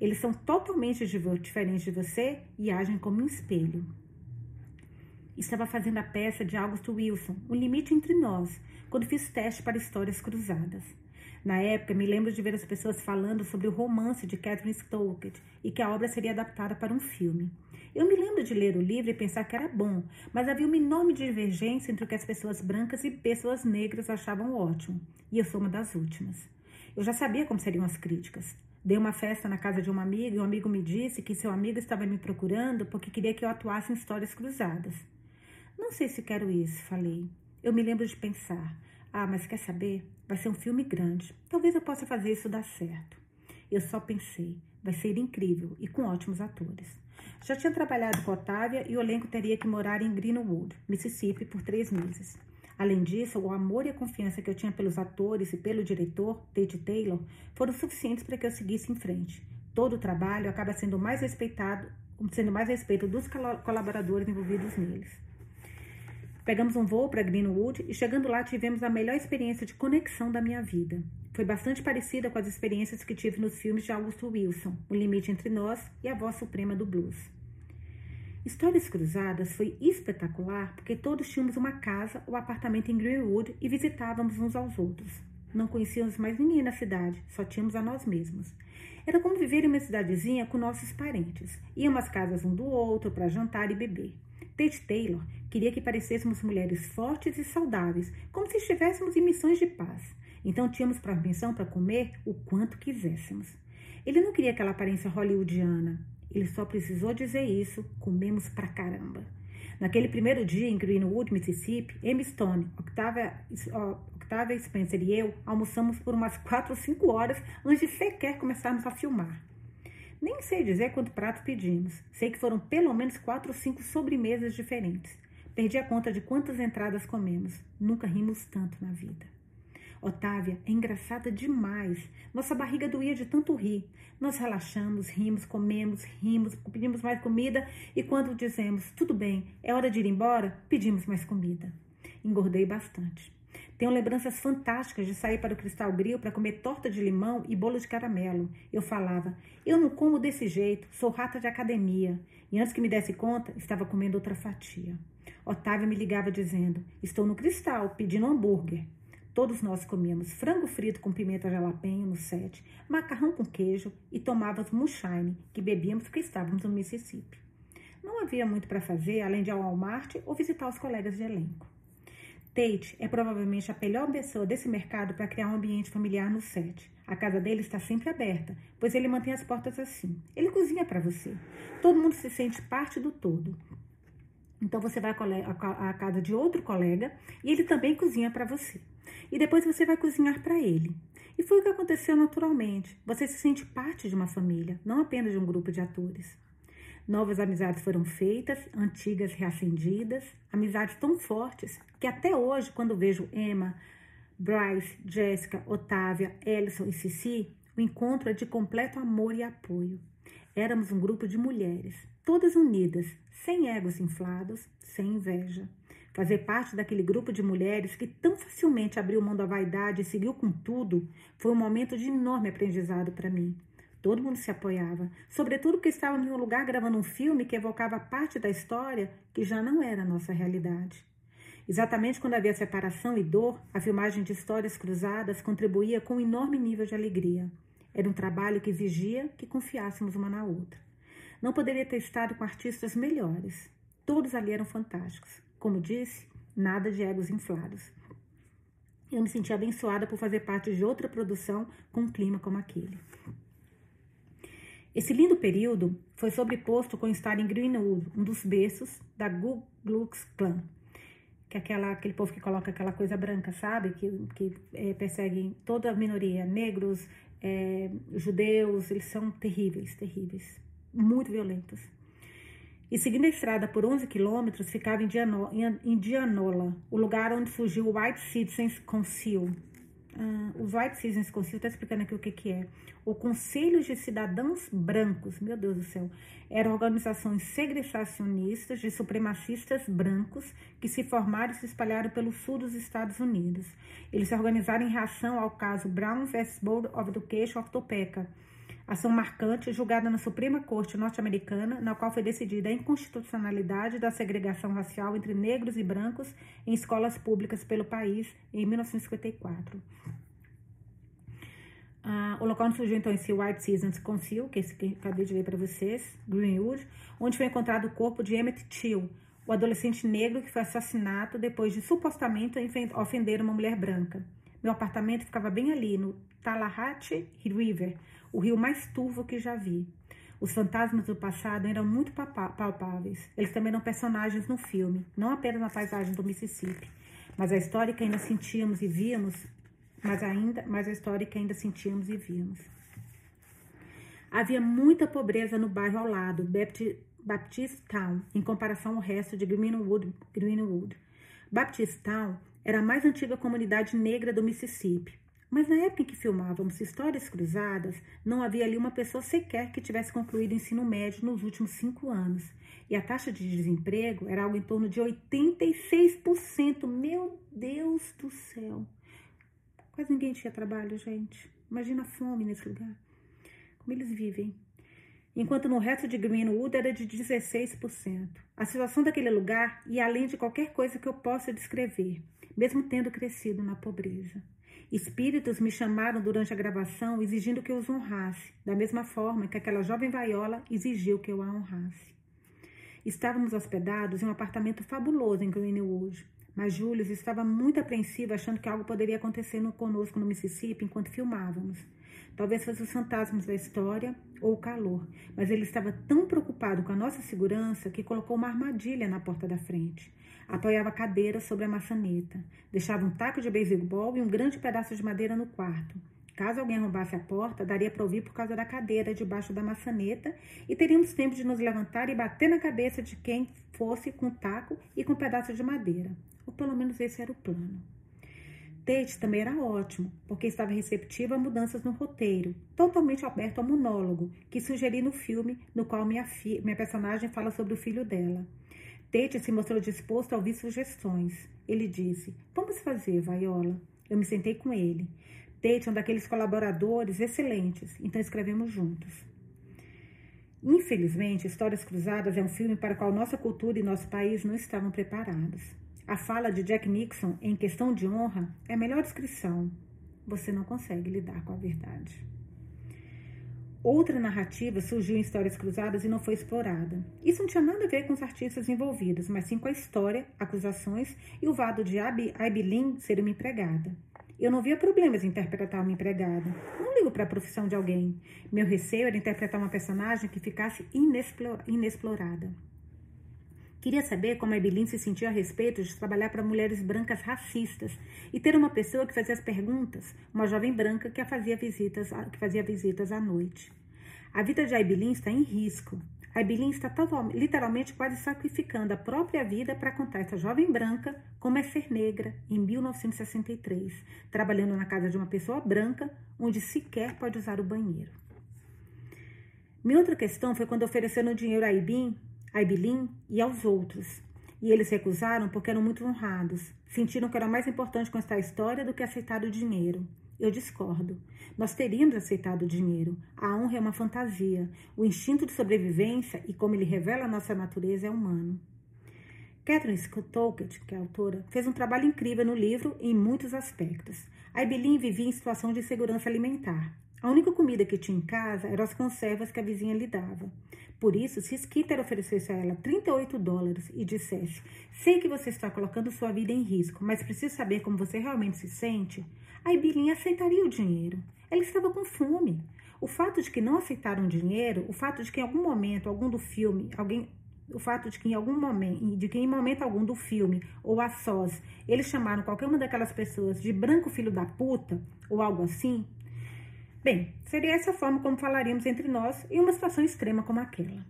Eles são totalmente diferentes de você e agem como um espelho. Estava fazendo a peça de August Wilson, O Limite Entre Nós, quando fiz teste para histórias cruzadas. Na época, me lembro de ver as pessoas falando sobre o romance de Catherine Stokes e que a obra seria adaptada para um filme. Eu me lembro de ler o livro e pensar que era bom, mas havia uma enorme divergência entre o que as pessoas brancas e pessoas negras achavam ótimo, e eu sou uma das últimas. Eu já sabia como seriam as críticas. Dei uma festa na casa de uma amiga e um amigo me disse que seu amigo estava me procurando porque queria que eu atuasse em histórias cruzadas. Não sei se quero isso, falei. Eu me lembro de pensar: ah, mas quer saber? Vai ser um filme grande. Talvez eu possa fazer isso dar certo. Eu só pensei, vai ser incrível e com ótimos atores. Já tinha trabalhado com Otávia e o elenco teria que morar em Greenwood, Mississippi, por três meses. Além disso, o amor e a confiança que eu tinha pelos atores e pelo diretor, Tate Taylor, foram suficientes para que eu seguisse em frente. Todo o trabalho acaba sendo mais respeitado, sendo mais respeito dos colaboradores envolvidos neles. Pegamos um voo para Greenwood e chegando lá tivemos a melhor experiência de conexão da minha vida. Foi bastante parecida com as experiências que tive nos filmes de Augusto Wilson, O Limite Entre Nós e A Voz Suprema do Blues. Histórias Cruzadas foi espetacular porque todos tínhamos uma casa ou apartamento em Greenwood e visitávamos uns aos outros. Não conhecíamos mais ninguém na cidade, só tínhamos a nós mesmos. Era como viver em uma cidadezinha com nossos parentes. Íamos às casas um do outro para jantar e beber. Tate Taylor queria que parecêssemos mulheres fortes e saudáveis, como se estivéssemos em missões de paz. Então tínhamos permissão para comer o quanto quiséssemos. Ele não queria aquela aparência hollywoodiana. Ele só precisou dizer isso: comemos pra caramba. Naquele primeiro dia em Greenwood, Mississippi, Emma Stone, Octavia, Octavia Spencer e eu almoçamos por umas 4 ou 5 horas antes de sequer começarmos a filmar. Nem sei dizer quanto prato pedimos. Sei que foram pelo menos quatro ou cinco sobremesas diferentes. Perdi a conta de quantas entradas comemos. Nunca rimos tanto na vida. Otávia é engraçada demais. Nossa barriga doía de tanto rir. Nós relaxamos, rimos, comemos, rimos, pedimos mais comida e quando dizemos tudo bem, é hora de ir embora, pedimos mais comida. Engordei bastante. Tenho lembranças fantásticas de sair para o Cristal Grill para comer torta de limão e bolo de caramelo. Eu falava, eu não como desse jeito, sou rata de academia. E antes que me desse conta, estava comendo outra fatia. Otávio me ligava dizendo, estou no Cristal, pedindo hambúrguer. Todos nós comíamos frango frito com pimenta jalapeño no set, macarrão com queijo e tomávamos moonshine, que bebíamos porque estávamos no Mississippi. Não havia muito para fazer, além de ir ao Walmart ou visitar os colegas de elenco. Tate é provavelmente a melhor pessoa desse mercado para criar um ambiente familiar no set. A casa dele está sempre aberta, pois ele mantém as portas assim. Ele cozinha para você. Todo mundo se sente parte do todo. Então você vai à casa de outro colega e ele também cozinha para você. E depois você vai cozinhar para ele. E foi o que aconteceu naturalmente. Você se sente parte de uma família, não apenas de um grupo de atores. Novas amizades foram feitas, antigas reacendidas, amizades tão fortes que até hoje, quando vejo Emma, Bryce, Jéssica, Otávia, Ellison e Cici, o encontro é de completo amor e apoio. Éramos um grupo de mulheres, todas unidas, sem egos inflados, sem inveja. Fazer parte daquele grupo de mulheres que tão facilmente abriu mão da vaidade e seguiu com tudo foi um momento de enorme aprendizado para mim. Todo mundo se apoiava, sobretudo porque estávamos em um lugar gravando um filme que evocava parte da história que já não era a nossa realidade. Exatamente quando havia separação e dor, a filmagem de histórias cruzadas contribuía com um enorme nível de alegria. Era um trabalho que exigia que confiássemos uma na outra. Não poderia ter estado com artistas melhores. Todos ali eram fantásticos. Como disse, nada de egos inflados. Eu me senti abençoada por fazer parte de outra produção com um clima como aquele. Esse lindo período foi sobreposto com estar em Greenwood, um dos berços da Ku Klux Klan, que é aquela, aquele povo que coloca aquela coisa branca, sabe? Que, que é, persegue toda a minoria, negros, é, judeus, eles são terríveis, terríveis, muito violentos. E seguindo a estrada por 11 quilômetros, ficava em Indianola, o lugar onde surgiu o White Citizens Council, Uh, os White Citizens Council está explicando aqui o que, que é. O Conselho de Cidadãos Brancos, meu Deus do céu, eram organizações segregacionistas de supremacistas brancos que se formaram e se espalharam pelo sul dos Estados Unidos. Eles se organizaram em reação ao caso Brown vs. Board of Education of Topeka, ação marcante julgada na Suprema Corte norte-americana, na qual foi decidida a inconstitucionalidade da segregação racial entre negros e brancos em escolas públicas pelo país em 1954. Ah, o local onde surgiu então esse White Seasons Council, que é esse que acabei de ler para vocês, Greenwood, onde foi encontrado o corpo de Emmett Till, o adolescente negro que foi assassinado depois de supostamente ofender uma mulher branca. Meu apartamento ficava bem ali, no Tallahatchie River, o rio mais turvo que já vi. Os fantasmas do passado eram muito palpáveis. Eles também eram personagens no filme, não apenas na paisagem do Mississippi, mas a história que ainda sentíamos e víamos mas ainda, mas a história que ainda sentíamos e víamos. Havia muita pobreza no bairro ao lado, Baptist, Town, em comparação ao resto de Greenwood. Greenwood. Baptist Town era a mais antiga comunidade negra do Mississippi. Mas na época em que filmávamos Histórias Cruzadas, não havia ali uma pessoa sequer que tivesse concluído o ensino médio nos últimos cinco anos. E a taxa de desemprego era algo em torno de 86%. Meu Deus do céu! Quase ninguém tinha trabalho, gente. Imagina a fome nesse lugar. Como eles vivem. Enquanto no resto de Greenwood era de 16%. A situação daquele lugar ia além de qualquer coisa que eu possa descrever, mesmo tendo crescido na pobreza. Espíritos me chamaram durante a gravação exigindo que eu os honrasse, da mesma forma que aquela jovem vaiola exigiu que eu a honrasse. Estávamos hospedados em um apartamento fabuloso em Greenwood, mas Júlio estava muito apreensivo, achando que algo poderia acontecer no, conosco no Mississippi enquanto filmávamos. Talvez fosse os fantasmas da história ou o calor, mas ele estava tão preocupado com a nossa segurança que colocou uma armadilha na porta da frente. Apoiava a cadeira sobre a maçaneta, deixava um taco de beisebol e um grande pedaço de madeira no quarto. Caso alguém roubasse a porta, daria para ouvir por causa da cadeira debaixo da maçaneta e teríamos tempo de nos levantar e bater na cabeça de quem fosse com taco e com um pedaço de madeira. Ou pelo menos esse era o plano. Tate também era ótimo, porque estava receptivo a mudanças no roteiro, totalmente aberto ao monólogo que sugeri no filme, no qual minha, minha personagem fala sobre o filho dela. Tate se mostrou disposto a ouvir sugestões. Ele disse: Vamos fazer, Vaiola. Eu me sentei com ele. Tate é um daqueles colaboradores excelentes, então escrevemos juntos. Infelizmente, Histórias Cruzadas é um filme para o qual nossa cultura e nosso país não estavam preparados. A fala de Jack Nixon em questão de honra é a melhor descrição. Você não consegue lidar com a verdade. Outra narrativa surgiu em Histórias Cruzadas e não foi explorada. Isso não tinha nada a ver com os artistas envolvidos, mas sim com a história, acusações e o vado de Abilene ser uma empregada. Eu não via problemas em interpretar uma empregada. Não ligo para a profissão de alguém. Meu receio era interpretar uma personagem que ficasse inexplorada. Queria saber como a Evelyn se sentia a respeito de trabalhar para mulheres brancas racistas e ter uma pessoa que fazia as perguntas, uma jovem branca que, fazia, visitas, que fazia visitas à noite. A vida de Aibelin está em risco. A Aibelin está literalmente quase sacrificando a própria vida para contar essa jovem branca como é ser negra em 1963, trabalhando na casa de uma pessoa branca onde sequer pode usar o banheiro. Minha outra questão foi quando ofereceram dinheiro a Aibin a Ibilin e aos outros. E eles recusaram porque eram muito honrados. Sentiram que era mais importante contar a história do que aceitar o dinheiro. Eu discordo. Nós teríamos aceitado o dinheiro. A honra é uma fantasia. O instinto de sobrevivência e como ele revela a nossa natureza é humano. Catherine Tockett, que é autora, fez um trabalho incrível no livro em muitos aspectos. A Ibilin vivia em situação de segurança alimentar. A única comida que tinha em casa eram as conservas que a vizinha lhe dava. Por isso, se Skitter oferecesse a ela 38 dólares e dissesse: Sei que você está colocando sua vida em risco, mas preciso saber como você realmente se sente, a Ibilinha aceitaria o dinheiro. Ela estava com fome. O fato de que não aceitaram dinheiro, o fato de que em algum momento, algum do filme, alguém o fato de que em algum momento, de que em momento algum do filme ou a sós, eles chamaram qualquer uma daquelas pessoas de branco filho da puta ou algo assim, Bem, seria essa forma como falaríamos entre nós em uma situação extrema como aquela.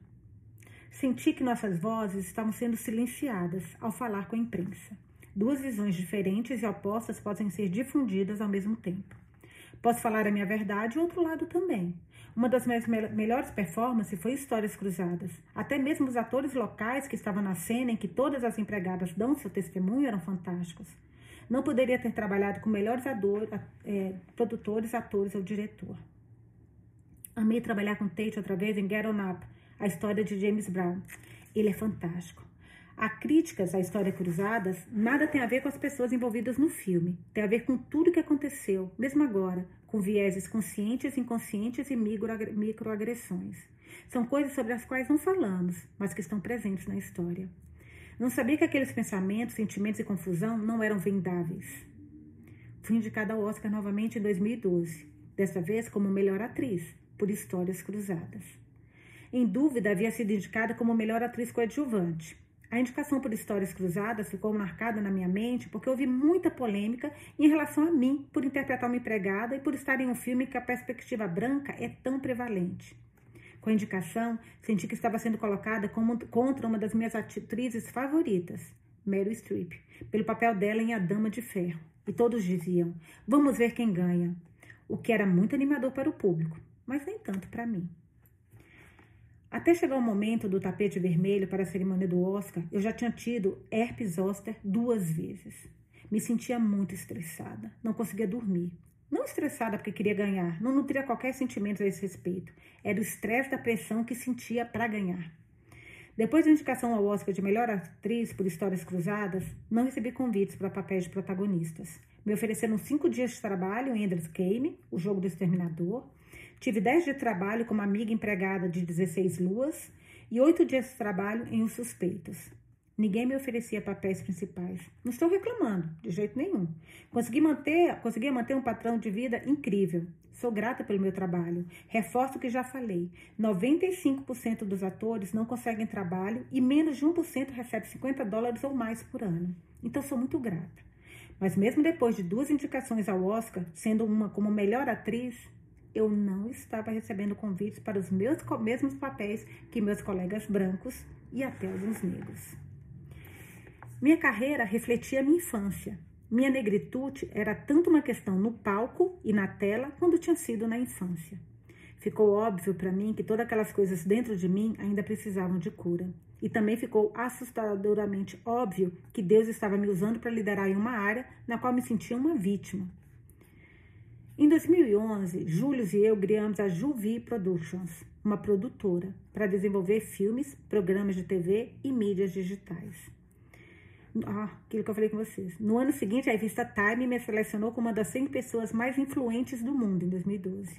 Senti que nossas vozes estavam sendo silenciadas ao falar com a imprensa. Duas visões diferentes e opostas podem ser difundidas ao mesmo tempo. Posso falar a minha verdade e outro lado também. Uma das minhas melhores performances foi Histórias Cruzadas. Até mesmo os atores locais que estavam na cena em que todas as empregadas dão seu testemunho eram fantásticos. Não poderia ter trabalhado com melhores ador, é, produtores, atores ou diretor. Amei trabalhar com Tate outra vez em Get On Up, a história de James Brown. Ele é fantástico. Há críticas à história cruzadas, nada tem a ver com as pessoas envolvidas no filme. Tem a ver com tudo que aconteceu, mesmo agora, com vieses conscientes, inconscientes e microagressões. São coisas sobre as quais não falamos, mas que estão presentes na história. Não sabia que aqueles pensamentos, sentimentos e confusão não eram vendáveis. Fui indicada ao Oscar novamente em 2012, desta vez como melhor atriz, por Histórias Cruzadas. Em dúvida, havia sido indicada como melhor atriz coadjuvante. A indicação por Histórias Cruzadas ficou marcada na minha mente porque houve muita polêmica em relação a mim por interpretar uma empregada e por estar em um filme que a perspectiva branca é tão prevalente. Com a indicação, senti que estava sendo colocada como, contra uma das minhas atrizes favoritas, Meryl Streep, pelo papel dela em A Dama de Ferro. E todos diziam: vamos ver quem ganha. O que era muito animador para o público, mas nem tanto para mim. Até chegar o momento do tapete vermelho para a cerimônia do Oscar, eu já tinha tido herpes zoster duas vezes. Me sentia muito estressada, não conseguia dormir. Não estressada porque queria ganhar, não nutria qualquer sentimento a esse respeito. Era o estresse da pressão que sentia para ganhar. Depois da indicação ao Oscar de melhor atriz por Histórias Cruzadas, não recebi convites para papéis de protagonistas. Me ofereceram cinco dias de trabalho em Ender's Game, o jogo do exterminador, Tive 10 de trabalho como amiga empregada de 16 luas e 8 dias de trabalho em Os Suspeitos. Ninguém me oferecia papéis principais. Não estou reclamando, de jeito nenhum. Consegui manter, consegui manter um patrão de vida incrível. Sou grata pelo meu trabalho. Reforço o que já falei. 95% dos atores não conseguem trabalho e menos de 1% recebe 50 dólares ou mais por ano. Então sou muito grata. Mas mesmo depois de duas indicações ao Oscar, sendo uma como melhor atriz, eu não estava recebendo convites para os meus mesmos papéis que meus colegas brancos e até alguns negros. Minha carreira refletia minha infância. Minha negritude era tanto uma questão no palco e na tela quanto tinha sido na infância. Ficou óbvio para mim que todas aquelas coisas dentro de mim ainda precisavam de cura. E também ficou assustadoramente óbvio que Deus estava me usando para liderar em uma área na qual me sentia uma vítima, em 2011, Júlio e eu criamos a Juvi Productions, uma produtora, para desenvolver filmes, programas de TV e mídias digitais. Ah, aquilo que eu falei com vocês. No ano seguinte, a revista Time me selecionou como uma das 100 pessoas mais influentes do mundo, em 2012.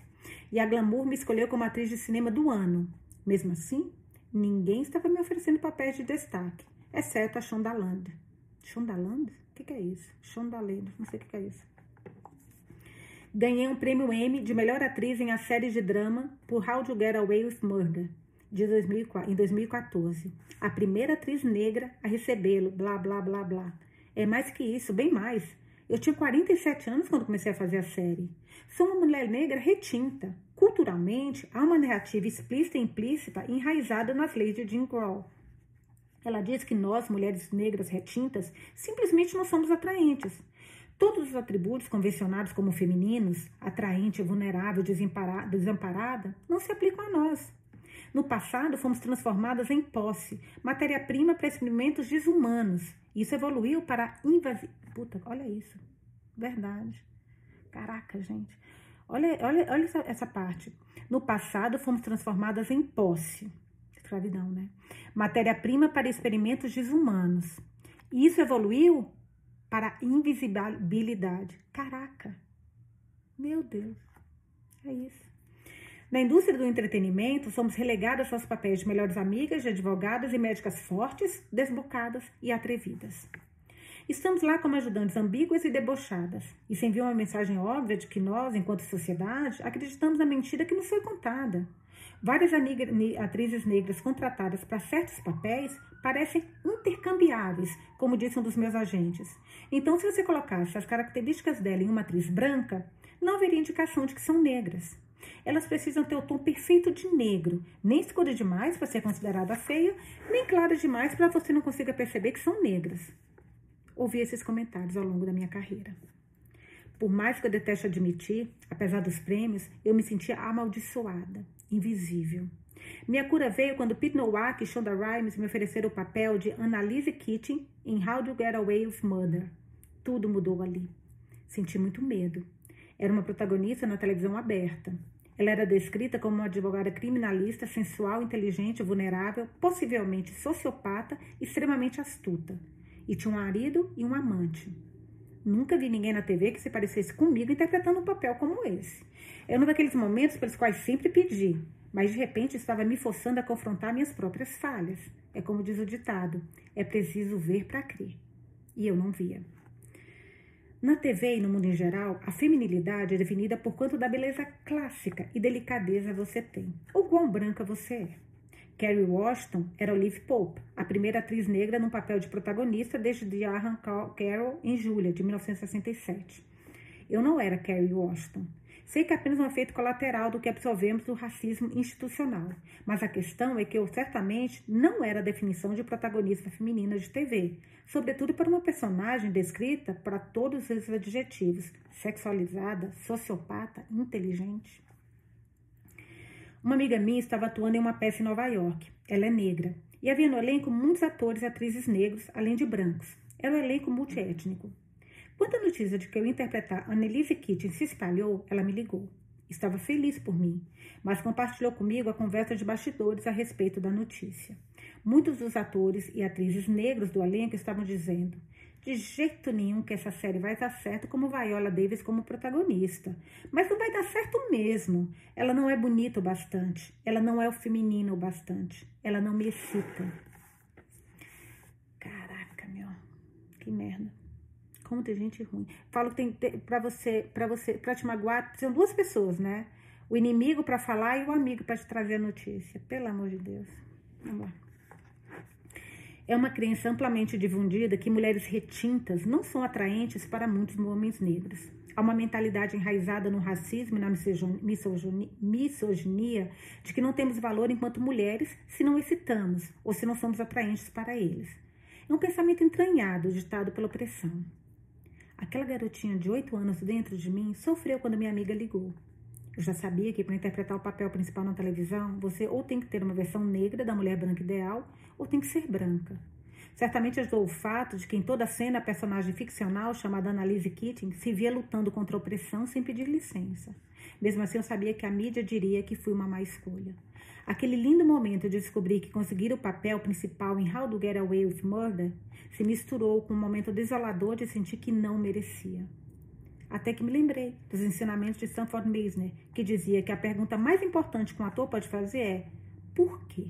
E a Glamour me escolheu como atriz de cinema do ano. Mesmo assim, ninguém estava me oferecendo papéis de destaque, exceto a Shondaland. Shondaland? O que, que é isso? Shondaland, não sei o que, que é isso. Ganhei um prêmio Emmy de melhor atriz em a série de drama por How to Get Away with Murder, de 2004, em 2014. A primeira atriz negra a recebê-lo, blá, blá, blá, blá. É mais que isso, bem mais. Eu tinha 47 anos quando comecei a fazer a série. Sou uma mulher negra retinta. Culturalmente, há uma narrativa explícita e implícita enraizada nas leis de Jim Crow. Ela diz que nós, mulheres negras retintas, simplesmente não somos atraentes. Todos os atributos convencionados como femininos, atraente, vulnerável, desamparada, não se aplicam a nós. No passado, fomos transformadas em posse, matéria-prima para experimentos desumanos. Isso evoluiu para invasi... Puta, olha isso. Verdade. Caraca, gente. Olha, olha, olha essa, essa parte. No passado, fomos transformadas em posse. Escravidão, né? Matéria-prima para experimentos desumanos. Isso evoluiu para invisibilidade. Caraca! Meu Deus! É isso. Na indústria do entretenimento, somos relegadas aos papéis de melhores amigas, de advogadas e médicas fortes, desbocadas e atrevidas. Estamos lá como ajudantes ambíguas e debochadas. Isso envia uma mensagem óbvia de que nós, enquanto sociedade, acreditamos na mentira que nos foi contada. Várias atrizes negras contratadas para certos papéis parecem intercambiáveis, como disse um dos meus agentes. Então, se você colocasse as características dela em uma atriz branca, não haveria indicação de que são negras. Elas precisam ter o tom perfeito de negro, nem escura demais para ser considerada feia, nem clara demais para você não consiga perceber que são negras. ouvi esses comentários ao longo da minha carreira. Por mais que eu deteste admitir, apesar dos prêmios, eu me sentia amaldiçoada, invisível. Minha cura veio quando Pete Nowak e Shonda Rhimes me ofereceram o papel de Annalise Keating em How to Get Away with Murder. Tudo mudou ali. Senti muito medo. Era uma protagonista na televisão aberta. Ela era descrita como uma advogada criminalista, sensual, inteligente, vulnerável, possivelmente sociopata, extremamente astuta. E tinha um marido e um amante. Nunca vi ninguém na TV que se parecesse comigo interpretando um papel como esse. É um daqueles momentos pelos quais sempre pedi, mas de repente estava me forçando a confrontar minhas próprias falhas. É como diz o ditado: é preciso ver para crer. E eu não via. Na TV e no mundo em geral, a feminilidade é definida por quanto da beleza clássica e delicadeza você tem, ou quão branca você é. Kerry Washington era Olive Pope, a primeira atriz negra num papel de protagonista desde Diahan Carroll em Julia, de 1967. Eu não era Kerry Washington. Sei que é apenas um efeito colateral do que absorvemos do racismo institucional, mas a questão é que eu certamente não era a definição de protagonista feminina de TV, sobretudo para uma personagem descrita para todos esses adjetivos: sexualizada, sociopata, inteligente. Uma amiga minha estava atuando em uma peça em Nova York. Ela é negra. E havia no elenco muitos atores e atrizes negros, além de brancos. Era um elenco multiétnico. Quando a notícia de que eu ia interpretar Annelise Keating se espalhou, ela me ligou. Estava feliz por mim, mas compartilhou comigo a conversa de bastidores a respeito da notícia. Muitos dos atores e atrizes negros do elenco estavam dizendo: de jeito nenhum que essa série vai dar certo como Viola Davis como protagonista. Mas não vai dar certo mesmo. Ela não é bonita o bastante. Ela não é o feminino o bastante. Ela não me excita. Caraca, meu. Que merda. Como tem gente ruim. Falo que tem, para você, para você, para te magoar, são duas pessoas, né? O inimigo para falar e o amigo para te trazer a notícia. Pelo amor de Deus. Vamos lá. É uma crença amplamente difundida que mulheres retintas não são atraentes para muitos homens negros. Há uma mentalidade enraizada no racismo e na misoginia de que não temos valor enquanto mulheres se não excitamos ou se não somos atraentes para eles. É um pensamento entranhado, ditado pela opressão. Aquela garotinha de oito anos dentro de mim sofreu quando minha amiga ligou. Eu já sabia que para interpretar o papel principal na televisão, você ou tem que ter uma versão negra da mulher branca ideal ou tem que ser branca. Certamente ajudou o fato de que em toda cena a personagem ficcional chamada Annalise Keating se via lutando contra a opressão sem pedir licença. Mesmo assim, eu sabia que a mídia diria que fui uma má escolha. Aquele lindo momento de descobrir que conseguir o papel principal em How to Get Away with Murder se misturou com um momento desolador de sentir que não merecia. Até que me lembrei dos ensinamentos de Sanford Meisner, que dizia que a pergunta mais importante que um ator pode fazer é: por quê?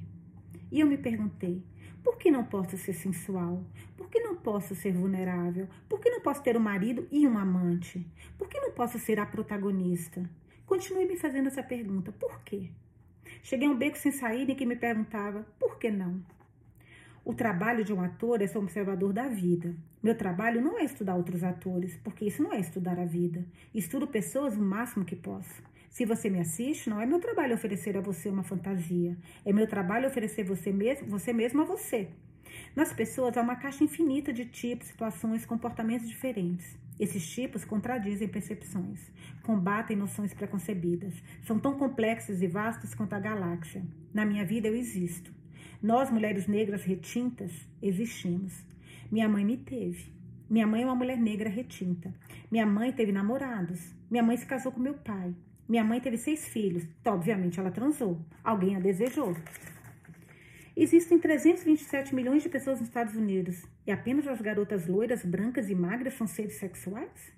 E eu me perguntei: por que não posso ser sensual? Por que não posso ser vulnerável? Por que não posso ter um marido e um amante? Por que não posso ser a protagonista? Continuei me fazendo essa pergunta: por quê? Cheguei a um beco sem saída em que me perguntava: por que não? O trabalho de um ator é ser observador da vida. Meu trabalho não é estudar outros atores, porque isso não é estudar a vida. Estudo pessoas o máximo que posso. Se você me assiste, não é meu trabalho oferecer a você uma fantasia. É meu trabalho oferecer você mesmo, você mesmo a você. Nas pessoas há uma caixa infinita de tipos, situações, comportamentos diferentes. Esses tipos contradizem percepções, combatem noções preconcebidas, são tão complexos e vastos quanto a galáxia. Na minha vida eu existo. Nós, mulheres negras retintas, existimos. Minha mãe me teve. Minha mãe é uma mulher negra retinta. Minha mãe teve namorados. Minha mãe se casou com meu pai. Minha mãe teve seis filhos, então, obviamente, ela transou. Alguém a desejou. Existem 327 milhões de pessoas nos Estados Unidos e apenas as garotas loiras, brancas e magras são seres sexuais?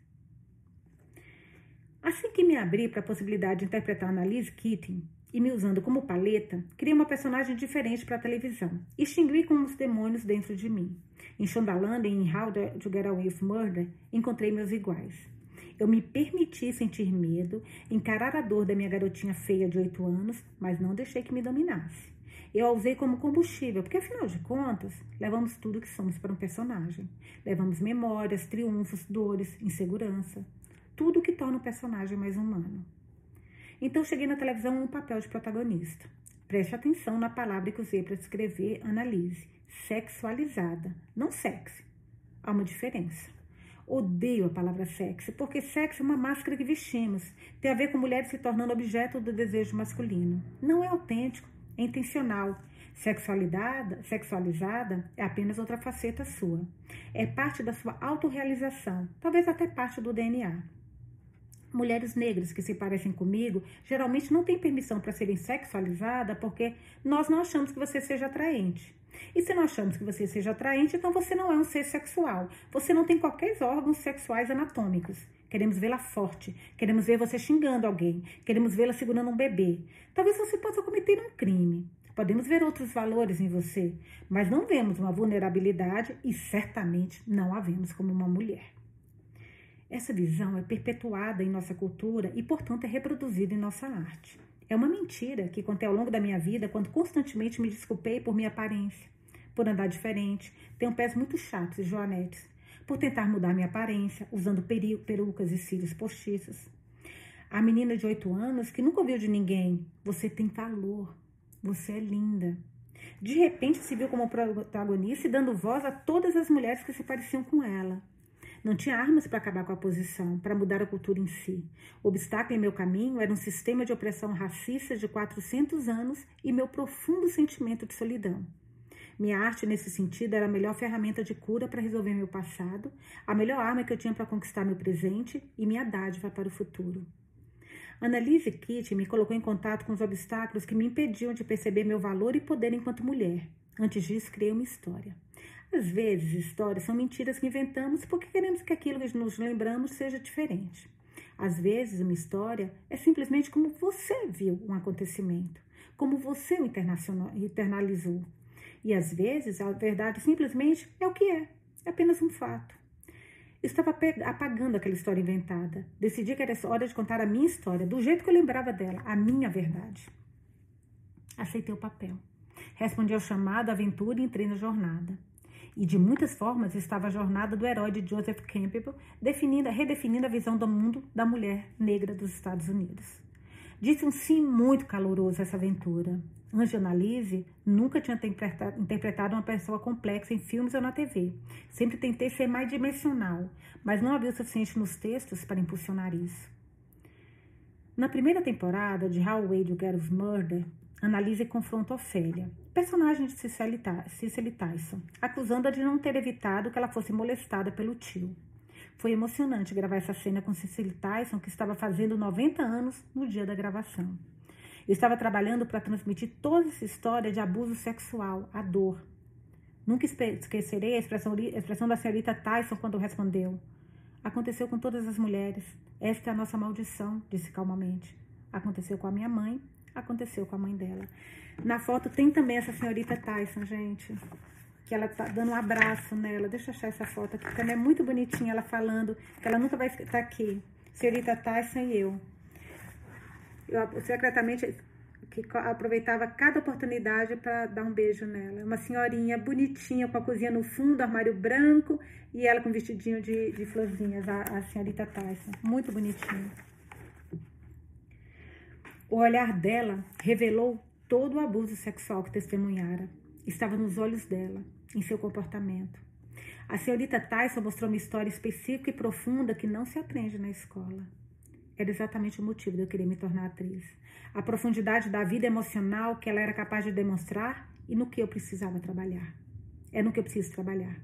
Assim que me abri para a possibilidade de interpretar a Annalise Keating e me usando como paleta, criei uma personagem diferente para a televisão. Extingui como os demônios dentro de mim. Em Shondaland e em How to Get Away with Murder, encontrei meus iguais. Eu me permiti sentir medo, encarar a dor da minha garotinha feia de 8 anos, mas não deixei que me dominasse. Eu a usei como combustível, porque afinal de contas, levamos tudo que somos para um personagem. Levamos memórias, triunfos, dores, insegurança. Tudo que torna o personagem mais humano. Então cheguei na televisão um papel de protagonista. Preste atenção na palavra que usei para descrever Annalise. Sexualizada, não sexy. há uma diferença. Odeio a palavra sexo, porque sexo é uma máscara que vestimos. Tem a ver com mulheres se tornando objeto do desejo masculino. Não é autêntico, é intencional. Sexualidade, sexualizada é apenas outra faceta sua. É parte da sua autorrealização, talvez até parte do DNA. Mulheres negras que se parecem comigo geralmente não têm permissão para serem sexualizadas porque nós não achamos que você seja atraente. E se não achamos que você seja atraente, então você não é um ser sexual. Você não tem qualquer órgãos sexuais anatômicos. Queremos vê-la forte, queremos ver você xingando alguém, queremos vê-la segurando um bebê. Talvez você possa cometer um crime. Podemos ver outros valores em você, mas não vemos uma vulnerabilidade e certamente não a vemos como uma mulher. Essa visão é perpetuada em nossa cultura e, portanto, é reproduzida em nossa arte. É uma mentira que contei ao longo da minha vida quando constantemente me desculpei por minha aparência, por andar diferente, tenho pés muito chatos e joanetes, por tentar mudar minha aparência, usando perucas e cílios postiços. A menina de oito anos que nunca ouviu de ninguém, você tem valor, você é linda. De repente se viu como protagonista e dando voz a todas as mulheres que se pareciam com ela. Não tinha armas para acabar com a posição, para mudar a cultura em si. O obstáculo em meu caminho era um sistema de opressão racista de 400 anos e meu profundo sentimento de solidão. Minha arte, nesse sentido, era a melhor ferramenta de cura para resolver meu passado, a melhor arma que eu tinha para conquistar meu presente e minha dádiva para o futuro. Annalise Kitty me colocou em contato com os obstáculos que me impediam de perceber meu valor e poder enquanto mulher. Antes disso, criei uma história. Às vezes, histórias são mentiras que inventamos porque queremos que aquilo que nos lembramos seja diferente. Às vezes, uma história é simplesmente como você viu um acontecimento, como você o internalizou. E às vezes, a verdade simplesmente é o que é, é apenas um fato. Estava apagando aquela história inventada. Decidi que era hora de contar a minha história, do jeito que eu lembrava dela, a minha verdade. Aceitei o papel. Respondi ao chamado, aventura e entrei na jornada e de muitas formas estava a jornada do herói de Joseph Campbell, definindo, redefinindo a visão do mundo da mulher negra dos Estados Unidos. Disse um sim muito caloroso a essa aventura. Angela Lise nunca tinha interpretado uma pessoa complexa em filmes ou na TV. Sempre tentei ser mais dimensional, mas não havia o suficiente nos textos para impulsionar isso. Na primeira temporada de How We Do Get of Murder, Analise confronta Ofélia, personagem de Cicely Tyson, acusando-a de não ter evitado que ela fosse molestada pelo tio. Foi emocionante gravar essa cena com Cicely Tyson, que estava fazendo 90 anos no dia da gravação. Eu estava trabalhando para transmitir toda essa história de abuso sexual, a dor. Nunca esquecerei a expressão, a expressão da senhorita Tyson quando respondeu. Aconteceu com todas as mulheres. Esta é a nossa maldição, disse calmamente. Aconteceu com a minha mãe aconteceu com a mãe dela. Na foto tem também essa senhorita Tyson, gente. Que ela tá dando um abraço nela. Deixa eu achar essa foto aqui, ela é muito bonitinha, ela falando que ela nunca vai estar aqui. Senhorita Tyson e eu. Eu secretamente que aproveitava cada oportunidade para dar um beijo nela. Uma senhorinha bonitinha, com a cozinha no fundo, armário branco, e ela com vestidinho de, de florzinhas, a, a senhorita Tyson. Muito bonitinha. O olhar dela revelou todo o abuso sexual que testemunhara. Estava nos olhos dela, em seu comportamento. A senhorita Tyson mostrou uma história específica e profunda que não se aprende na escola. Era exatamente o motivo de eu querer me tornar atriz. A profundidade da vida emocional que ela era capaz de demonstrar e no que eu precisava trabalhar. É no que eu preciso trabalhar.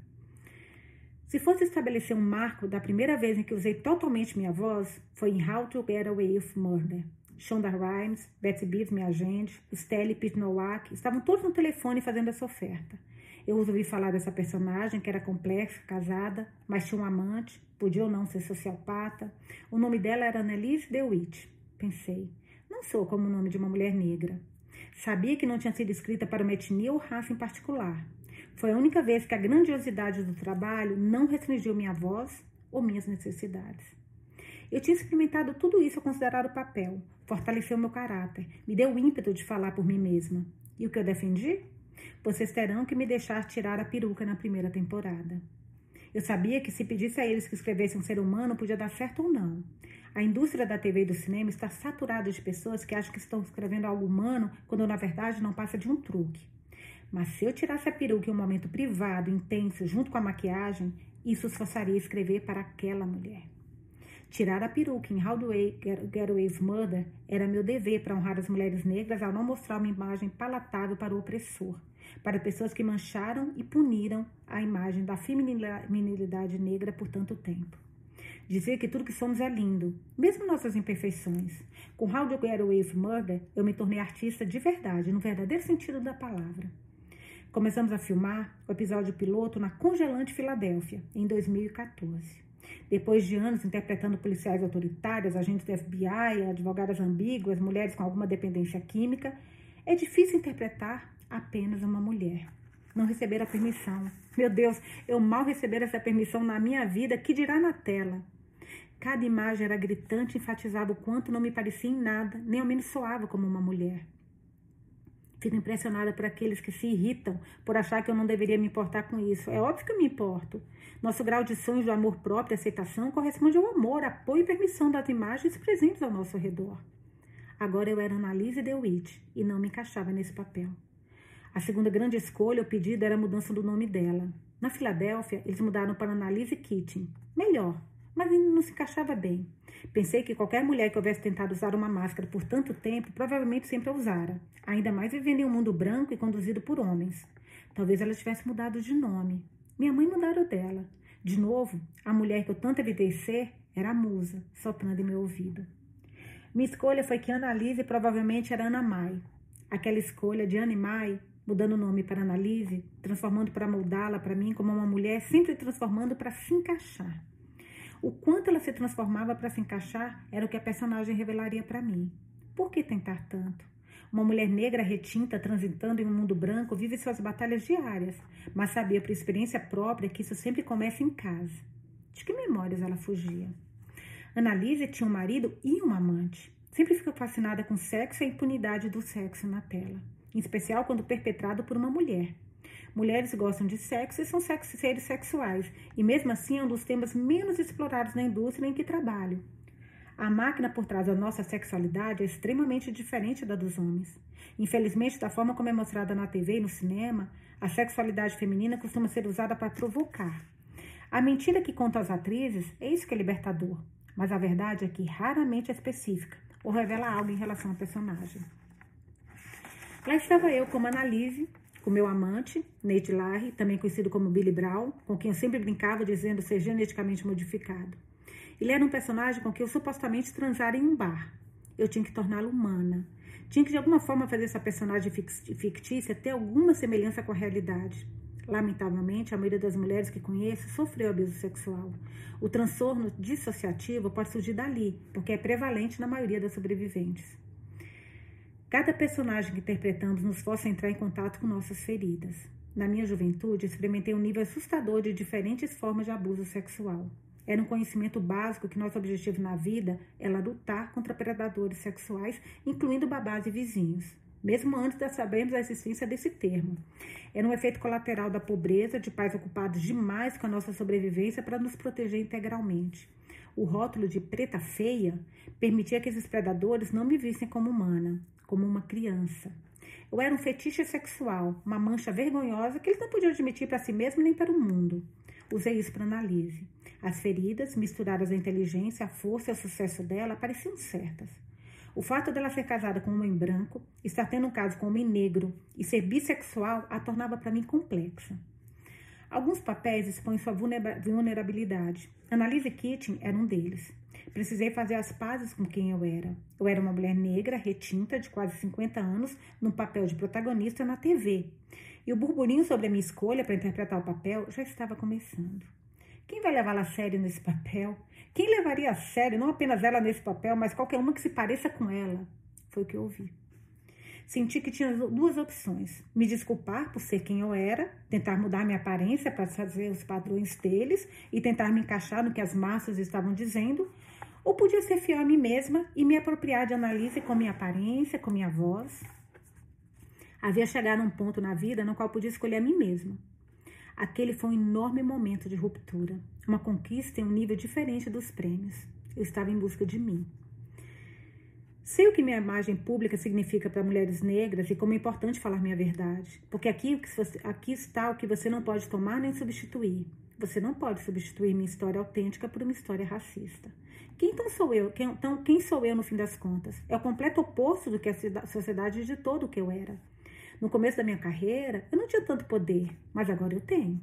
Se fosse estabelecer um marco da primeira vez em que usei totalmente minha voz, foi em How to Get Away with Murder, Shonda Rhimes, Betsy Beavis, minha agente, Stelle Pete Nowak, estavam todos no telefone fazendo essa oferta. Eu ouvi falar dessa personagem que era complexa, casada, mas tinha um amante, podia ou não ser sociopata. O nome dela era Annelise DeWitt. Pensei, não sou como o nome de uma mulher negra. Sabia que não tinha sido escrita para uma etnia ou raça em particular. Foi a única vez que a grandiosidade do trabalho não restringiu minha voz ou minhas necessidades. Eu tinha experimentado tudo isso ao considerar o papel, fortaleceu meu caráter, me deu o ímpeto de falar por mim mesma. E o que eu defendi? Vocês terão que me deixar tirar a peruca na primeira temporada. Eu sabia que se pedisse a eles que escrevessem um ser humano, podia dar certo ou não. A indústria da TV e do cinema está saturada de pessoas que acham que estão escrevendo algo humano, quando na verdade não passa de um truque. Mas se eu tirasse a peruca em um momento privado, intenso, junto com a maquiagem, Isso os forçaria a escrever para aquela mulher. Tirar a peruca em How I Get Away with Murder era meu dever para honrar as mulheres negras ao não mostrar uma imagem palatável para o opressor, para pessoas que mancharam e puniram a imagem da feminilidade negra por tanto tempo. Dizer que tudo que somos é lindo, mesmo nossas imperfeições. Com How I Get Away with Murder, eu me tornei artista de verdade, no verdadeiro sentido da palavra. Começamos a filmar o episódio piloto na congelante Filadélfia, em 2014. Depois de anos interpretando policiais autoritários, agentes do FBI, advogadas ambíguas, mulheres com alguma dependência química, é difícil interpretar apenas uma mulher. Não receber a permissão. Meu Deus, eu mal receber essa permissão na minha vida, que dirá na tela? Cada imagem era gritante enfatizava o quanto não me parecia em nada, nem ao menos soava como uma mulher. Fico impressionada por aqueles que se irritam por achar que eu não deveria me importar com isso. É óbvio que eu me importo. Nosso grau de sonhos do amor próprio e aceitação corresponde ao amor, apoio e permissão das imagens presentes ao nosso redor. Agora eu era Annalise DeWitt e não me encaixava nesse papel. A segunda grande escolha ou pedido era a mudança do nome dela. Na Filadélfia, eles mudaram para Annalise Keating. Melhor, mas ainda não se encaixava bem. Pensei que qualquer mulher que houvesse tentado usar uma máscara por tanto tempo provavelmente sempre a usara, ainda mais vivendo em um mundo branco e conduzido por homens. Talvez ela tivesse mudado de nome. Minha mãe mudara dela. De novo, a mulher que eu tanto evitei ser era a musa, soprando em meu ouvido. Minha escolha foi que Annalise provavelmente era Ana Mai. Aquela escolha de Ana e Mai, mudando o nome para Annalise, transformando para moldá-la para mim como uma mulher, sempre transformando para se encaixar. O quanto ela se transformava para se encaixar era o que a personagem revelaria para mim. Por que tentar tanto? Uma mulher negra retinta, transitando em um mundo branco, vive suas batalhas diárias, mas sabia por experiência própria que isso sempre começa em casa. De que memórias ela fugia? Annalise tinha um marido e uma amante. Sempre fica fascinada com o sexo e a impunidade do sexo na tela, em especial quando perpetrado por uma mulher. Mulheres gostam de sexo e são seres sexuais, e mesmo assim é um dos temas menos explorados na indústria em que trabalho. A máquina por trás da nossa sexualidade é extremamente diferente da dos homens. Infelizmente, da forma como é mostrada na TV e no cinema, a sexualidade feminina costuma ser usada para provocar. A mentira que contam as atrizes é isso que é libertador, mas a verdade é que raramente é específica ou revela algo em relação ao personagem. Lá estava eu como Annalise, com meu amante, Nate Larry, também conhecido como Billy Brown, com quem eu sempre brincava dizendo ser geneticamente modificado. Ele era um personagem com quem eu supostamente transara em um bar. Eu tinha que torná-lo humana. Tinha que de alguma forma fazer essa personagem fictícia ter alguma semelhança com a realidade. Lamentavelmente, a maioria das mulheres que conheço sofreu abuso sexual. O transtorno dissociativo pode surgir dali, porque é prevalente na maioria das sobreviventes. Cada personagem que interpretamos nos força a entrar em contato com nossas feridas. Na minha juventude, experimentei um nível assustador de diferentes formas de abuso sexual. Era um conhecimento básico que nosso objetivo na vida era lutar contra predadores sexuais, incluindo babás e vizinhos, mesmo antes de sabermos a existência desse termo. Era um efeito colateral da pobreza, de pais ocupados demais com a nossa sobrevivência para nos proteger integralmente. O rótulo de preta feia permitia que esses predadores não me vissem como humana, como uma criança. Eu era um fetiche sexual, uma mancha vergonhosa que ele não podia admitir para si mesmo nem para o mundo. Usei isso para análise. As feridas, misturadas à inteligência, à força e ao sucesso dela, pareciam certas. O fato dela ser casada com um homem branco, estar tendo um caso com um homem negro e ser bissexual a tornava para mim complexa. Alguns papéis expõem sua vulnerabilidade. Annalise Keating era um deles. Precisei fazer as pazes com quem eu era. Eu era uma mulher negra, retinta, de quase 50 anos, num papel de protagonista na TV. E o burburinho sobre a minha escolha para interpretar o papel já estava começando. Quem vai levá-la a sério nesse papel? Quem levaria a sério não apenas ela nesse papel, mas qualquer uma que se pareça com ela? Foi o que eu ouvi. Senti que tinha duas opções: me desculpar por ser quem eu era, tentar mudar minha aparência para fazer os padrões deles e tentar me encaixar no que as massas estavam dizendo, ou podia ser fiel a mim mesma e me apropriar de análise com minha aparência, com minha voz. Havia chegado a um ponto na vida no qual podia escolher a mim mesma. Aquele foi um enorme momento de ruptura, uma conquista em um nível diferente dos prêmios. Eu estava em busca de mim. Sei o que minha imagem pública significa para mulheres negras e como é importante falar minha verdade, porque aqui, aqui está o que você não pode tomar nem substituir. Você não pode substituir minha história autêntica por uma história racista. Quem então sou eu? Quem, então, quem sou eu no fim das contas? É o completo oposto do que a sociedade de todo o que eu era. No começo da minha carreira, eu não tinha tanto poder, mas agora eu tenho.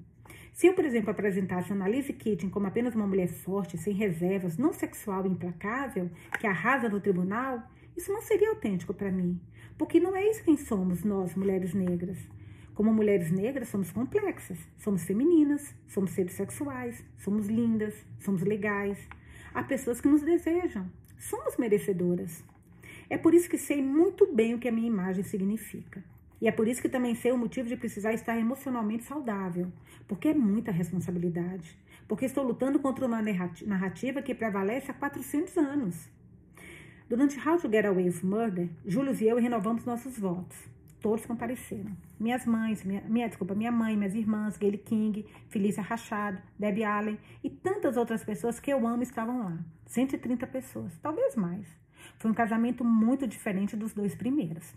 Se eu, por exemplo, apresentasse Annalise Keating como apenas uma mulher forte, sem reservas, não sexual e implacável, que arrasa no tribunal, isso não seria autêntico para mim. Porque não é isso quem somos nós, mulheres negras. Como mulheres negras, somos complexas, somos femininas, somos seres sexuais, somos lindas, somos legais. Há pessoas que nos desejam, somos merecedoras. É por isso que sei muito bem o que a minha imagem significa. E é por isso que também sei o motivo de precisar estar emocionalmente saudável, porque é muita responsabilidade. Porque estou lutando contra uma narrativa que prevalece há 400 anos. Durante How to Get Away with Murder, Julius e eu renovamos nossos votos. Todos compareceram. Minhas mães, minha, minha, desculpa, minha mãe, minhas irmãs, Gayle King, Felícia Rachado, Debbie Allen e tantas outras pessoas que eu amo estavam lá. 130 pessoas, talvez mais. Foi um casamento muito diferente dos dois primeiros.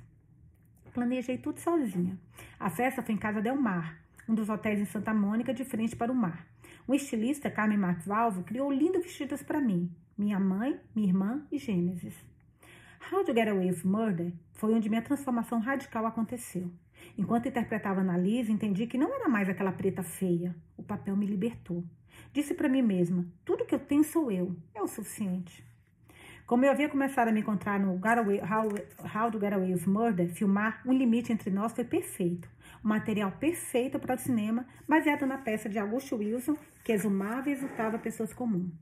Planejei tudo sozinha. A festa foi em Casa Del Mar, um dos hotéis em Santa Mônica, de frente para o mar. Um estilista, Carmen Valvo, criou lindos vestidos para mim, minha mãe, minha irmã e Gênesis. How to Get Away with Murder foi onde minha transformação radical aconteceu. Enquanto interpretava Annalise, entendi que não era mais aquela preta feia. O papel me libertou. Disse para mim mesma: tudo que eu tenho sou eu. É o suficiente. Como eu havia começado a me encontrar no Away, How, How to Get Away with Murder, filmar Um Limite Entre Nós foi perfeito. Um material perfeito para o cinema, baseado na peça de Augusto Wilson, que exumava e exultava pessoas comuns.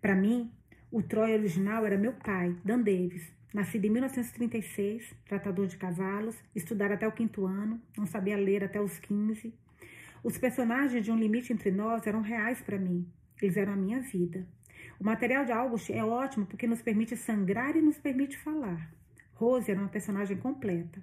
Para mim, o Troy original era meu pai, Dan Davis. Nascido em 1936, tratador de cavalos, estudar até o quinto ano, não sabia ler até os 15. Os personagens de Um Limite Entre Nós eram reais para mim. Eles eram a minha vida. O material de August é ótimo porque nos permite sangrar e nos permite falar. Rose era uma personagem completa.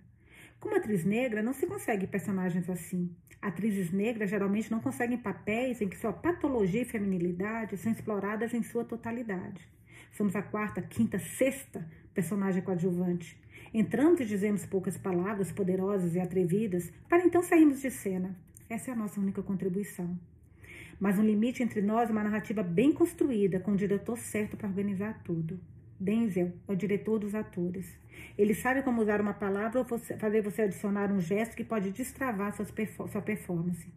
Como atriz negra, não se consegue personagens assim. Atrizes negras geralmente não conseguem papéis em que sua patologia e feminilidade são exploradas em sua totalidade. Somos a quarta, quinta, sexta personagem coadjuvante. Entramos e dizemos poucas palavras poderosas e atrevidas para então sairmos de cena. Essa é a nossa única contribuição mas um limite entre nós é uma narrativa bem construída, com o diretor certo para organizar tudo. Denzel é o diretor dos atores. Ele sabe como usar uma palavra ou fazer você adicionar um gesto que pode destravar sua performance.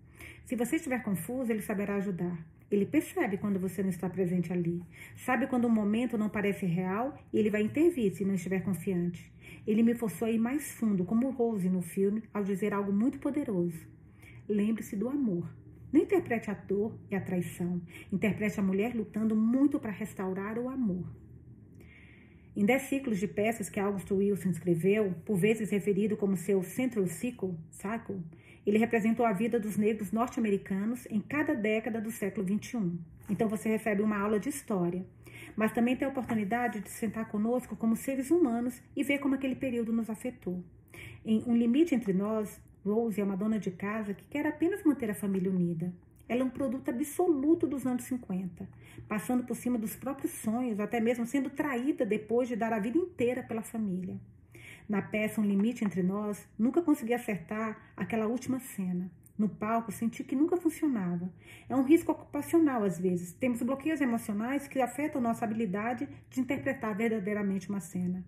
Se você estiver confuso, ele saberá ajudar. Ele percebe quando você não está presente ali. Sabe quando um momento não parece real e ele vai intervir se não estiver confiante. Ele me forçou a ir mais fundo, como Rose no filme, ao dizer algo muito poderoso. Lembre-se do amor. Não interprete a dor e a traição. Interprete a mulher lutando muito para restaurar o amor. Em dez ciclos de peças que August Wilson escreveu, por vezes referido como seu Central Cycle, cycle ele representou a vida dos negros norte-americanos em cada década do século XXI. Então você recebe uma aula de história, mas também tem a oportunidade de sentar conosco como seres humanos e ver como aquele período nos afetou. Em Um Limite Entre Nós, Rose é uma dona de casa que quer apenas manter a família unida. Ela é um produto absoluto dos anos 50, passando por cima dos próprios sonhos, até mesmo sendo traída depois de dar a vida inteira pela família. Na peça Um Limite Entre Nós, nunca consegui acertar aquela última cena. No palco, senti que nunca funcionava. É um risco ocupacional, às vezes. Temos bloqueios emocionais que afetam nossa habilidade de interpretar verdadeiramente uma cena.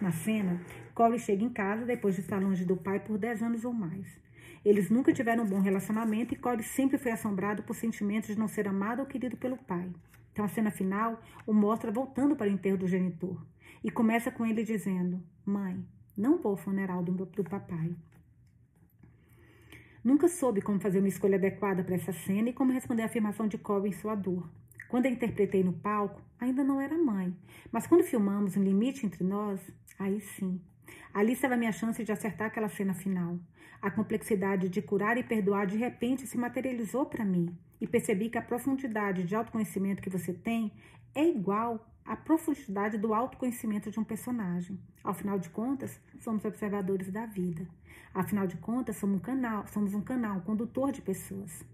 Na cena, Corey chega em casa depois de estar longe do pai por 10 anos ou mais. Eles nunca tiveram um bom relacionamento e Corey sempre foi assombrado por sentimentos de não ser amado ou querido pelo pai. Então a cena final o mostra voltando para o enterro do genitor e começa com ele dizendo: Mãe, não vou ao funeral do, do papai. Nunca soube como fazer uma escolha adequada para essa cena e como responder à afirmação de Corey em sua dor. Quando eu interpretei no palco, ainda não era mãe, mas quando filmamos Um Limite Entre Nós, aí sim. Ali estava minha chance de acertar aquela cena final. A complexidade de curar e perdoar de repente se materializou para mim e percebi que a profundidade de autoconhecimento que você tem é igual à profundidade do autoconhecimento de um personagem. Ao final de contas, somos observadores da vida. Afinal de contas, somos um canal, somos um canal, condutor de pessoas.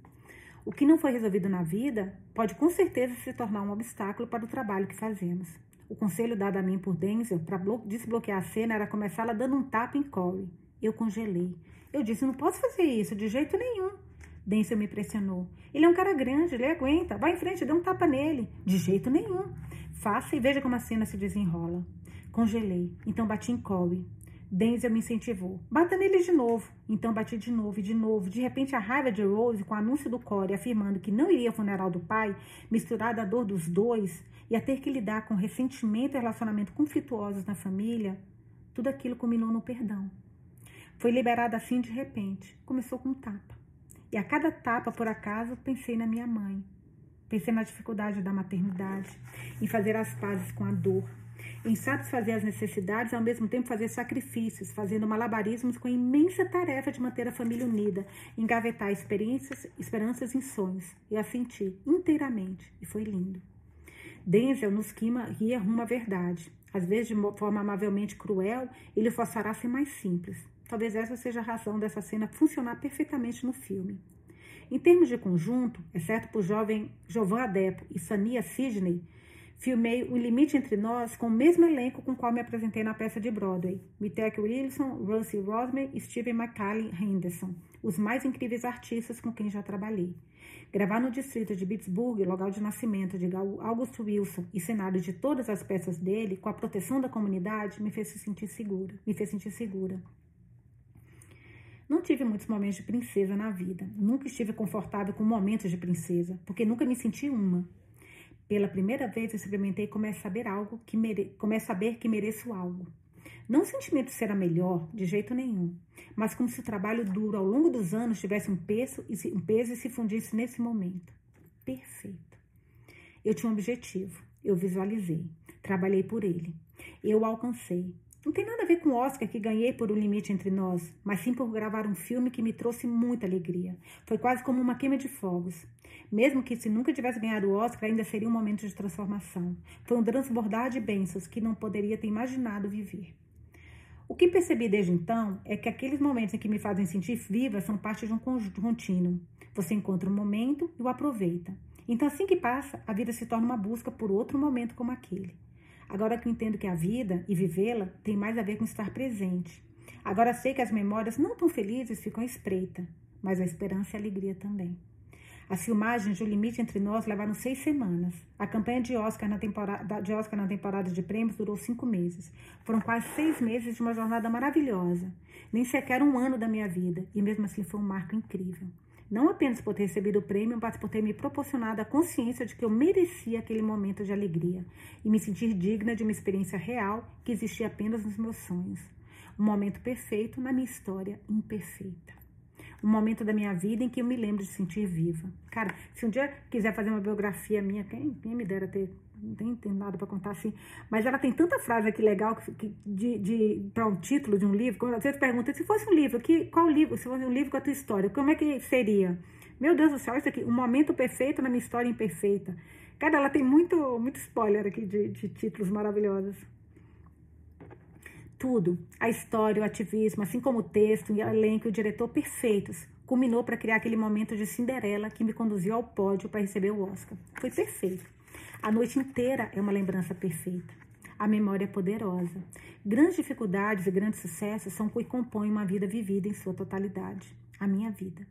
O que não foi resolvido na vida pode com certeza se tornar um obstáculo para o trabalho que fazemos. O conselho dado a mim por Denzel para desbloquear a cena era começá-la dando um tapa em Corey. Eu congelei. Eu disse: não posso fazer isso de jeito nenhum. Denzel me pressionou. Ele é um cara grande, ele aguenta. Vai em frente, dê um tapa nele. De jeito nenhum. Faça e veja como a cena se desenrola. Congelei, então bati em Corey. Denzel me incentivou. Bata nele de novo. Então bati de novo e de novo. De repente, a raiva de Rose com o anúncio do Corey afirmando que não iria ao funeral do pai, misturada à dor dos dois e a ter que lidar com ressentimento e relacionamento conflituosos na família, tudo aquilo culminou no perdão. Foi liberada assim de repente. Começou com um tapa. E a cada tapa, por acaso, pensei na minha mãe. Pensei na dificuldade da maternidade, em fazer as pazes com a dor, em satisfazer as necessidades ao mesmo tempo fazer sacrifícios, fazendo malabarismos com a imensa tarefa de manter a família unida, engavetar experiências, esperanças em sonhos e a sentir inteiramente. E foi lindo. Denzel nos quima ria rumo à verdade. Às vezes, de forma amavelmente cruel, ele forçará a ser mais simples. Talvez essa seja a razão dessa cena funcionar perfeitamente no filme. Em termos de conjunto, exceto por jovem Jovan Adepo e Sania Sidney, Filmei O Limite Entre Nós com o mesmo elenco com o qual me apresentei na peça de Broadway. Mitek Wilson, Rusty Rosmer e Steven McCallie Henderson, os mais incríveis artistas com quem já trabalhei. Gravar no distrito de Pittsburgh, local de nascimento de August Wilson e cenário de todas as peças dele, com a proteção da comunidade, me fez se sentir segura. Me fez sentir segura. Não tive muitos momentos de princesa na vida. Nunca estive confortável com momentos de princesa, porque nunca me senti uma. Pela primeira vez, experimentei como é saber algo que mere... como é saber que mereço algo. Não o sentimento de ser a melhor, de jeito nenhum, mas como se o trabalho duro ao longo dos anos tivesse um peso e se, um peso e se fundisse nesse momento. Perfeito. Eu tinha um objetivo, eu visualizei, trabalhei por ele, eu o alcancei, não tem nada a ver com o Oscar que ganhei por um limite entre nós, mas sim por gravar um filme que me trouxe muita alegria. Foi quase como uma queima de fogos. Mesmo que se nunca tivesse ganhado o Oscar, ainda seria um momento de transformação. Foi um transbordar de bênçãos que não poderia ter imaginado viver. O que percebi desde então é que aqueles momentos em que me fazem sentir viva são parte de um contínuo. Você encontra um momento e o aproveita. Então, assim que passa, a vida se torna uma busca por outro momento como aquele. Agora que eu entendo que a vida e vivê-la tem mais a ver com estar presente. Agora sei que as memórias não tão felizes ficam espreita, mas a esperança e a alegria também. As filmagens de O Limite Entre Nós levaram seis semanas. A campanha de Oscar, na temporada, de Oscar na temporada de prêmios durou cinco meses. Foram quase seis meses de uma jornada maravilhosa. Nem sequer um ano da minha vida. E mesmo assim foi um marco incrível. Não apenas por ter recebido o prêmio, mas por ter me proporcionado a consciência de que eu merecia aquele momento de alegria e me sentir digna de uma experiência real que existia apenas nos meus sonhos. Um momento perfeito na minha história imperfeita. Um momento da minha vida em que eu me lembro de sentir viva. Cara, se um dia quiser fazer uma biografia minha, quem, quem me dera ter não tem, tem nada para contar assim, mas ela tem tanta frase aqui legal que, que de, de para um título de um livro. Quando você pergunta se fosse um livro, que, qual livro? Se fosse um livro com a tua história, como é que seria? Meu Deus do céu, isso aqui, um momento perfeito na minha história imperfeita. Cara, ela tem muito, muito spoiler aqui de, de títulos maravilhosos. Tudo, a história, o ativismo, assim como o texto, o elenco e o diretor perfeitos, culminou para criar aquele momento de Cinderela que me conduziu ao pódio para receber o Oscar. Foi perfeito. A noite inteira é uma lembrança perfeita. A memória é poderosa. Grandes dificuldades e grandes sucessos são o que compõem uma vida vivida em sua totalidade. A minha vida.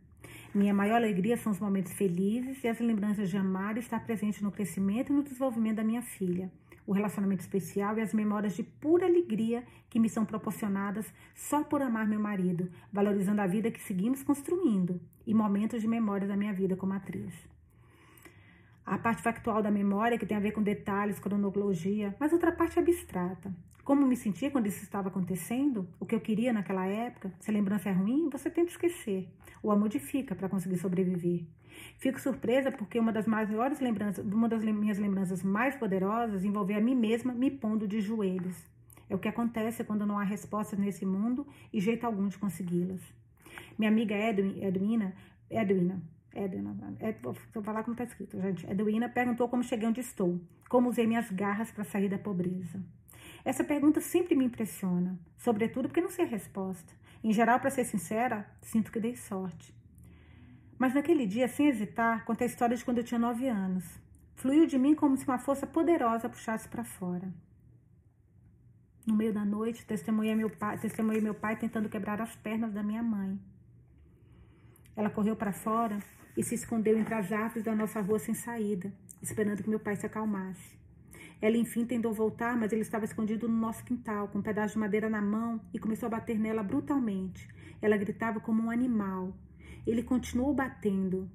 Minha maior alegria são os momentos felizes e as lembranças de amar e estar presente no crescimento e no desenvolvimento da minha filha. O relacionamento especial e as memórias de pura alegria que me são proporcionadas só por amar meu marido, valorizando a vida que seguimos construindo e momentos de memória da minha vida como atriz a parte factual da memória, que tem a ver com detalhes, cronologia, mas outra parte abstrata. Como me sentia quando isso estava acontecendo, o que eu queria naquela época, se a lembrança é ruim, você tenta esquecer, ou a modifica para conseguir sobreviver. Fico surpresa porque uma das maiores lembranças, uma das minhas lembranças mais poderosas envolveu a mim mesma me pondo de joelhos. É o que acontece quando não há respostas nesse mundo e jeito algum de consegui-las. Minha amiga Edwin, Edwina, Edwina Edwina, é, vou falar como está escrito, gente. Edwina perguntou como cheguei onde estou, como usei minhas garras para sair da pobreza. Essa pergunta sempre me impressiona, sobretudo porque não sei a resposta. Em geral, para ser sincera, sinto que dei sorte. Mas naquele dia, sem hesitar, contei a história de quando eu tinha nove anos. Fluiu de mim como se uma força poderosa puxasse para fora. No meio da noite, testemunhei meu pai, testemunhei meu pai tentando quebrar as pernas da minha mãe. Ela correu para fora e se escondeu entre as árvores da nossa rua sem saída, esperando que meu pai se acalmasse. Ela enfim tentou voltar, mas ele estava escondido no nosso quintal, com um pedaço de madeira na mão e começou a bater nela brutalmente. Ela gritava como um animal. Ele continuou batendo.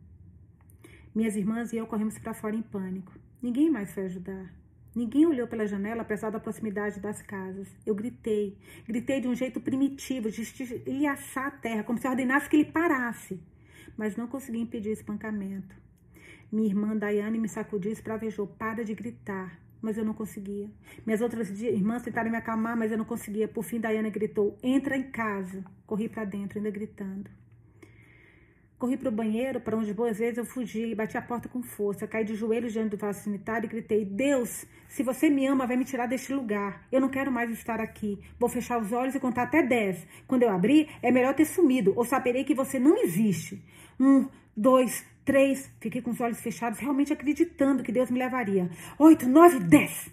Minhas irmãs e eu corremos para fora em pânico. Ninguém mais foi ajudar. Ninguém olhou pela janela, apesar da proximidade das casas. Eu gritei. Gritei de um jeito primitivo, de estilhaçar a terra, como se ordenasse que ele parasse. Mas não consegui impedir o espancamento. Minha irmã Daiane me sacudiu e espravejou. Para de gritar mas eu não conseguia. Minhas outras irmãs tentaram me acalmar, mas eu não conseguia. Por fim, Dayana gritou: Entra em casa. Corri para dentro, ainda gritando. Corri para o banheiro, para onde boas vezes eu fugi bati a porta com força. Caí de joelhos diante do vaso sanitário e gritei: Deus, se você me ama, vai me tirar deste lugar. Eu não quero mais estar aqui. Vou fechar os olhos e contar até dez. Quando eu abrir, é melhor ter sumido, ou saberei que você não existe. Um, dois, Três, fiquei com os olhos fechados, realmente acreditando que Deus me levaria. Oito, nove, dez.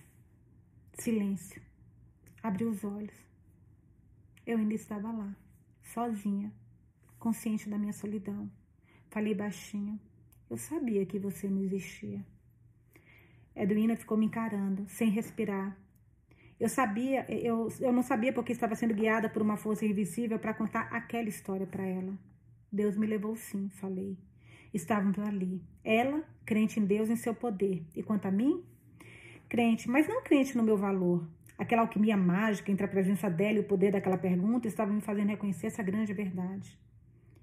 Silêncio. Abri os olhos. Eu ainda estava lá, sozinha, consciente da minha solidão. Falei baixinho. Eu sabia que você não existia. Edwina ficou me encarando, sem respirar. Eu sabia, eu, eu não sabia porque estava sendo guiada por uma força invisível para contar aquela história para ela. Deus me levou sim, falei estavam ali. Ela, crente em Deus e em seu poder. E quanto a mim? Crente, mas não crente no meu valor. Aquela alquimia mágica entre a presença dela e o poder daquela pergunta estava me fazendo reconhecer essa grande verdade.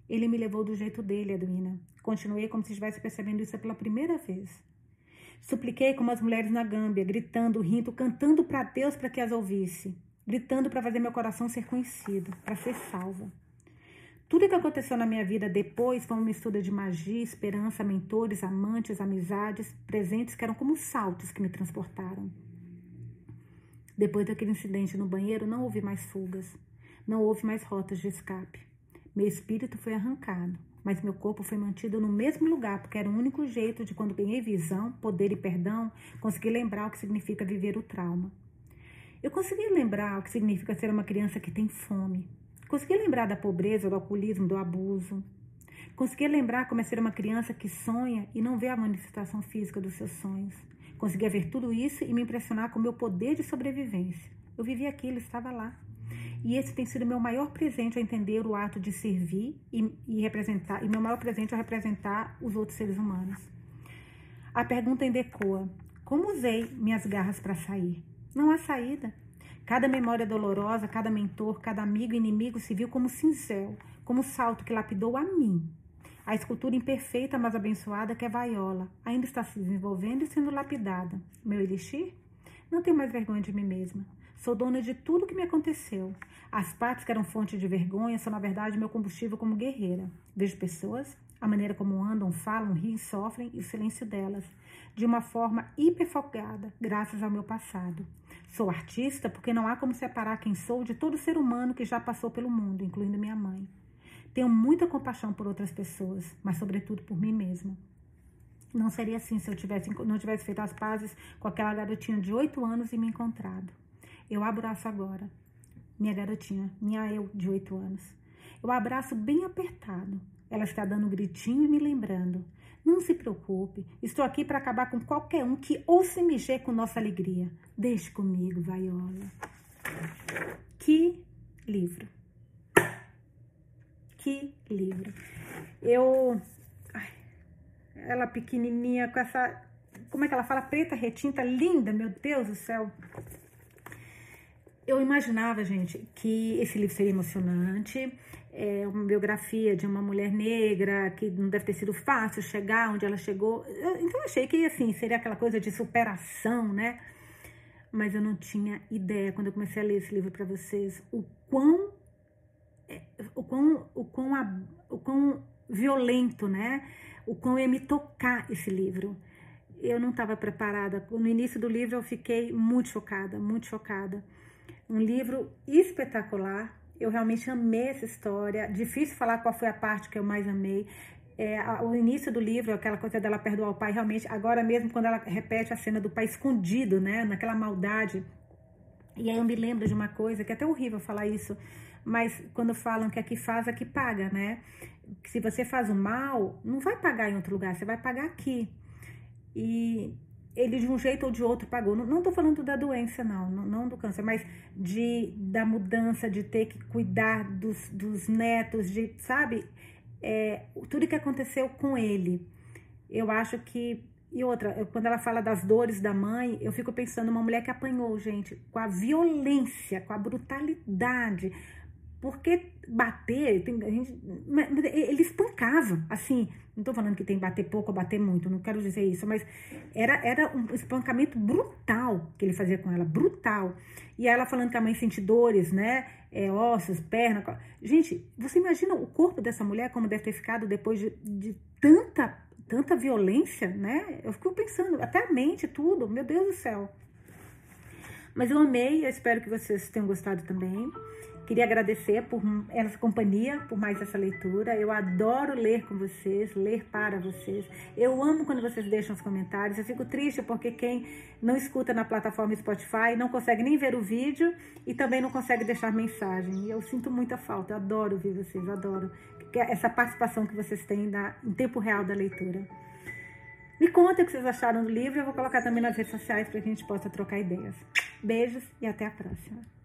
Ele me levou do jeito dele, Edwina. Continuei como se estivesse percebendo isso pela primeira vez. Supliquei como as mulheres na Gâmbia, gritando, rindo, cantando para Deus para que as ouvisse, gritando para fazer meu coração ser conhecido, para ser salva. Tudo que aconteceu na minha vida depois foi uma mistura de magia, esperança, mentores, amantes, amizades, presentes que eram como saltos que me transportaram. Depois daquele incidente no banheiro, não houve mais fugas, não houve mais rotas de escape. Meu espírito foi arrancado, mas meu corpo foi mantido no mesmo lugar, porque era o único jeito de, quando ganhei visão, poder e perdão, conseguir lembrar o que significa viver o trauma. Eu consegui lembrar o que significa ser uma criança que tem fome, Consegui lembrar da pobreza, do alcoolismo, do abuso. Consegui lembrar como é ser uma criança que sonha e não vê a manifestação física dos seus sonhos. Conseguia ver tudo isso e me impressionar com o meu poder de sobrevivência. Eu vivi aquilo, estava lá. E esse tem sido meu maior presente a entender o ato de servir e, e representar, e meu maior presente a representar os outros seres humanos. A pergunta ainda como usei minhas garras para sair? Não há saída. Cada memória dolorosa, cada mentor, cada amigo e inimigo se viu como cincel, como salto que lapidou a mim. A escultura imperfeita, mas abençoada, que é vaiola, ainda está se desenvolvendo e sendo lapidada. Meu elixir? Não tenho mais vergonha de mim mesma. Sou dona de tudo que me aconteceu. As partes que eram fonte de vergonha são, na verdade, meu combustível como guerreira. Vejo pessoas, a maneira como andam, falam, riem, sofrem e o silêncio delas, de uma forma hiperfocada, graças ao meu passado. Sou artista porque não há como separar quem sou de todo ser humano que já passou pelo mundo, incluindo minha mãe. Tenho muita compaixão por outras pessoas, mas sobretudo por mim mesma. Não seria assim se eu tivesse, não tivesse feito as pazes com aquela garotinha de oito anos e me encontrado. Eu abraço agora, minha garotinha, minha eu de oito anos. Eu abraço bem apertado. Ela está dando um gritinho e me lembrando. Não se preocupe, estou aqui para acabar com qualquer um que ouça mexer com nossa alegria. Deixe comigo, Vaiola. Que livro. Que livro. Eu. Ai, ela pequenininha, com essa. Como é que ela fala? Preta retinta, linda, meu Deus do céu. Eu imaginava, gente, que esse livro seria emocionante é, uma biografia de uma mulher negra, que não deve ter sido fácil chegar onde ela chegou. Então, eu achei que, assim, seria aquela coisa de superação, né? Mas eu não tinha ideia, quando eu comecei a ler esse livro para vocês, o quão, é, o quão, o quão, o quão violento, né? O quão ia me tocar esse livro. Eu não estava preparada. No início do livro eu fiquei muito chocada, muito chocada. Um livro espetacular, eu realmente amei essa história. Difícil falar qual foi a parte que eu mais amei. É, o início do livro, aquela coisa dela perdoar o pai, realmente, agora mesmo quando ela repete a cena do pai escondido, né, naquela maldade. E aí eu me lembro de uma coisa, que é até horrível falar isso, mas quando falam que aqui faz, aqui paga, né? Se você faz o mal, não vai pagar em outro lugar, você vai pagar aqui. E ele de um jeito ou de outro pagou. Não, não tô falando da doença, não, não, não, do câncer, mas de da mudança, de ter que cuidar dos, dos netos, de, sabe? É, tudo que aconteceu com ele. Eu acho que. E outra, eu, quando ela fala das dores da mãe, eu fico pensando uma mulher que apanhou, gente, com a violência, com a brutalidade, porque bater, tem, gente, ele espancava, assim, não tô falando que tem bater pouco ou bater muito, não quero dizer isso, mas era, era um espancamento brutal que ele fazia com ela, brutal. E ela falando que a mãe sente dores, né, é, ossos, perna. Gente, você imagina o corpo dessa mulher como deve ter ficado depois de, de tanta, tanta violência, né? Eu fico pensando, até a mente, tudo, meu Deus do céu. Mas eu amei, eu espero que vocês tenham gostado também. Queria agradecer por essa companhia, por mais essa leitura. Eu adoro ler com vocês, ler para vocês. Eu amo quando vocês deixam os comentários. Eu fico triste porque quem não escuta na plataforma Spotify não consegue nem ver o vídeo e também não consegue deixar mensagem. E eu sinto muita falta. Eu adoro ouvir vocês, adoro essa participação que vocês têm na, em tempo real da leitura. Me contem o que vocês acharam do livro. Eu vou colocar também nas redes sociais para que a gente possa trocar ideias. Beijos e até a próxima.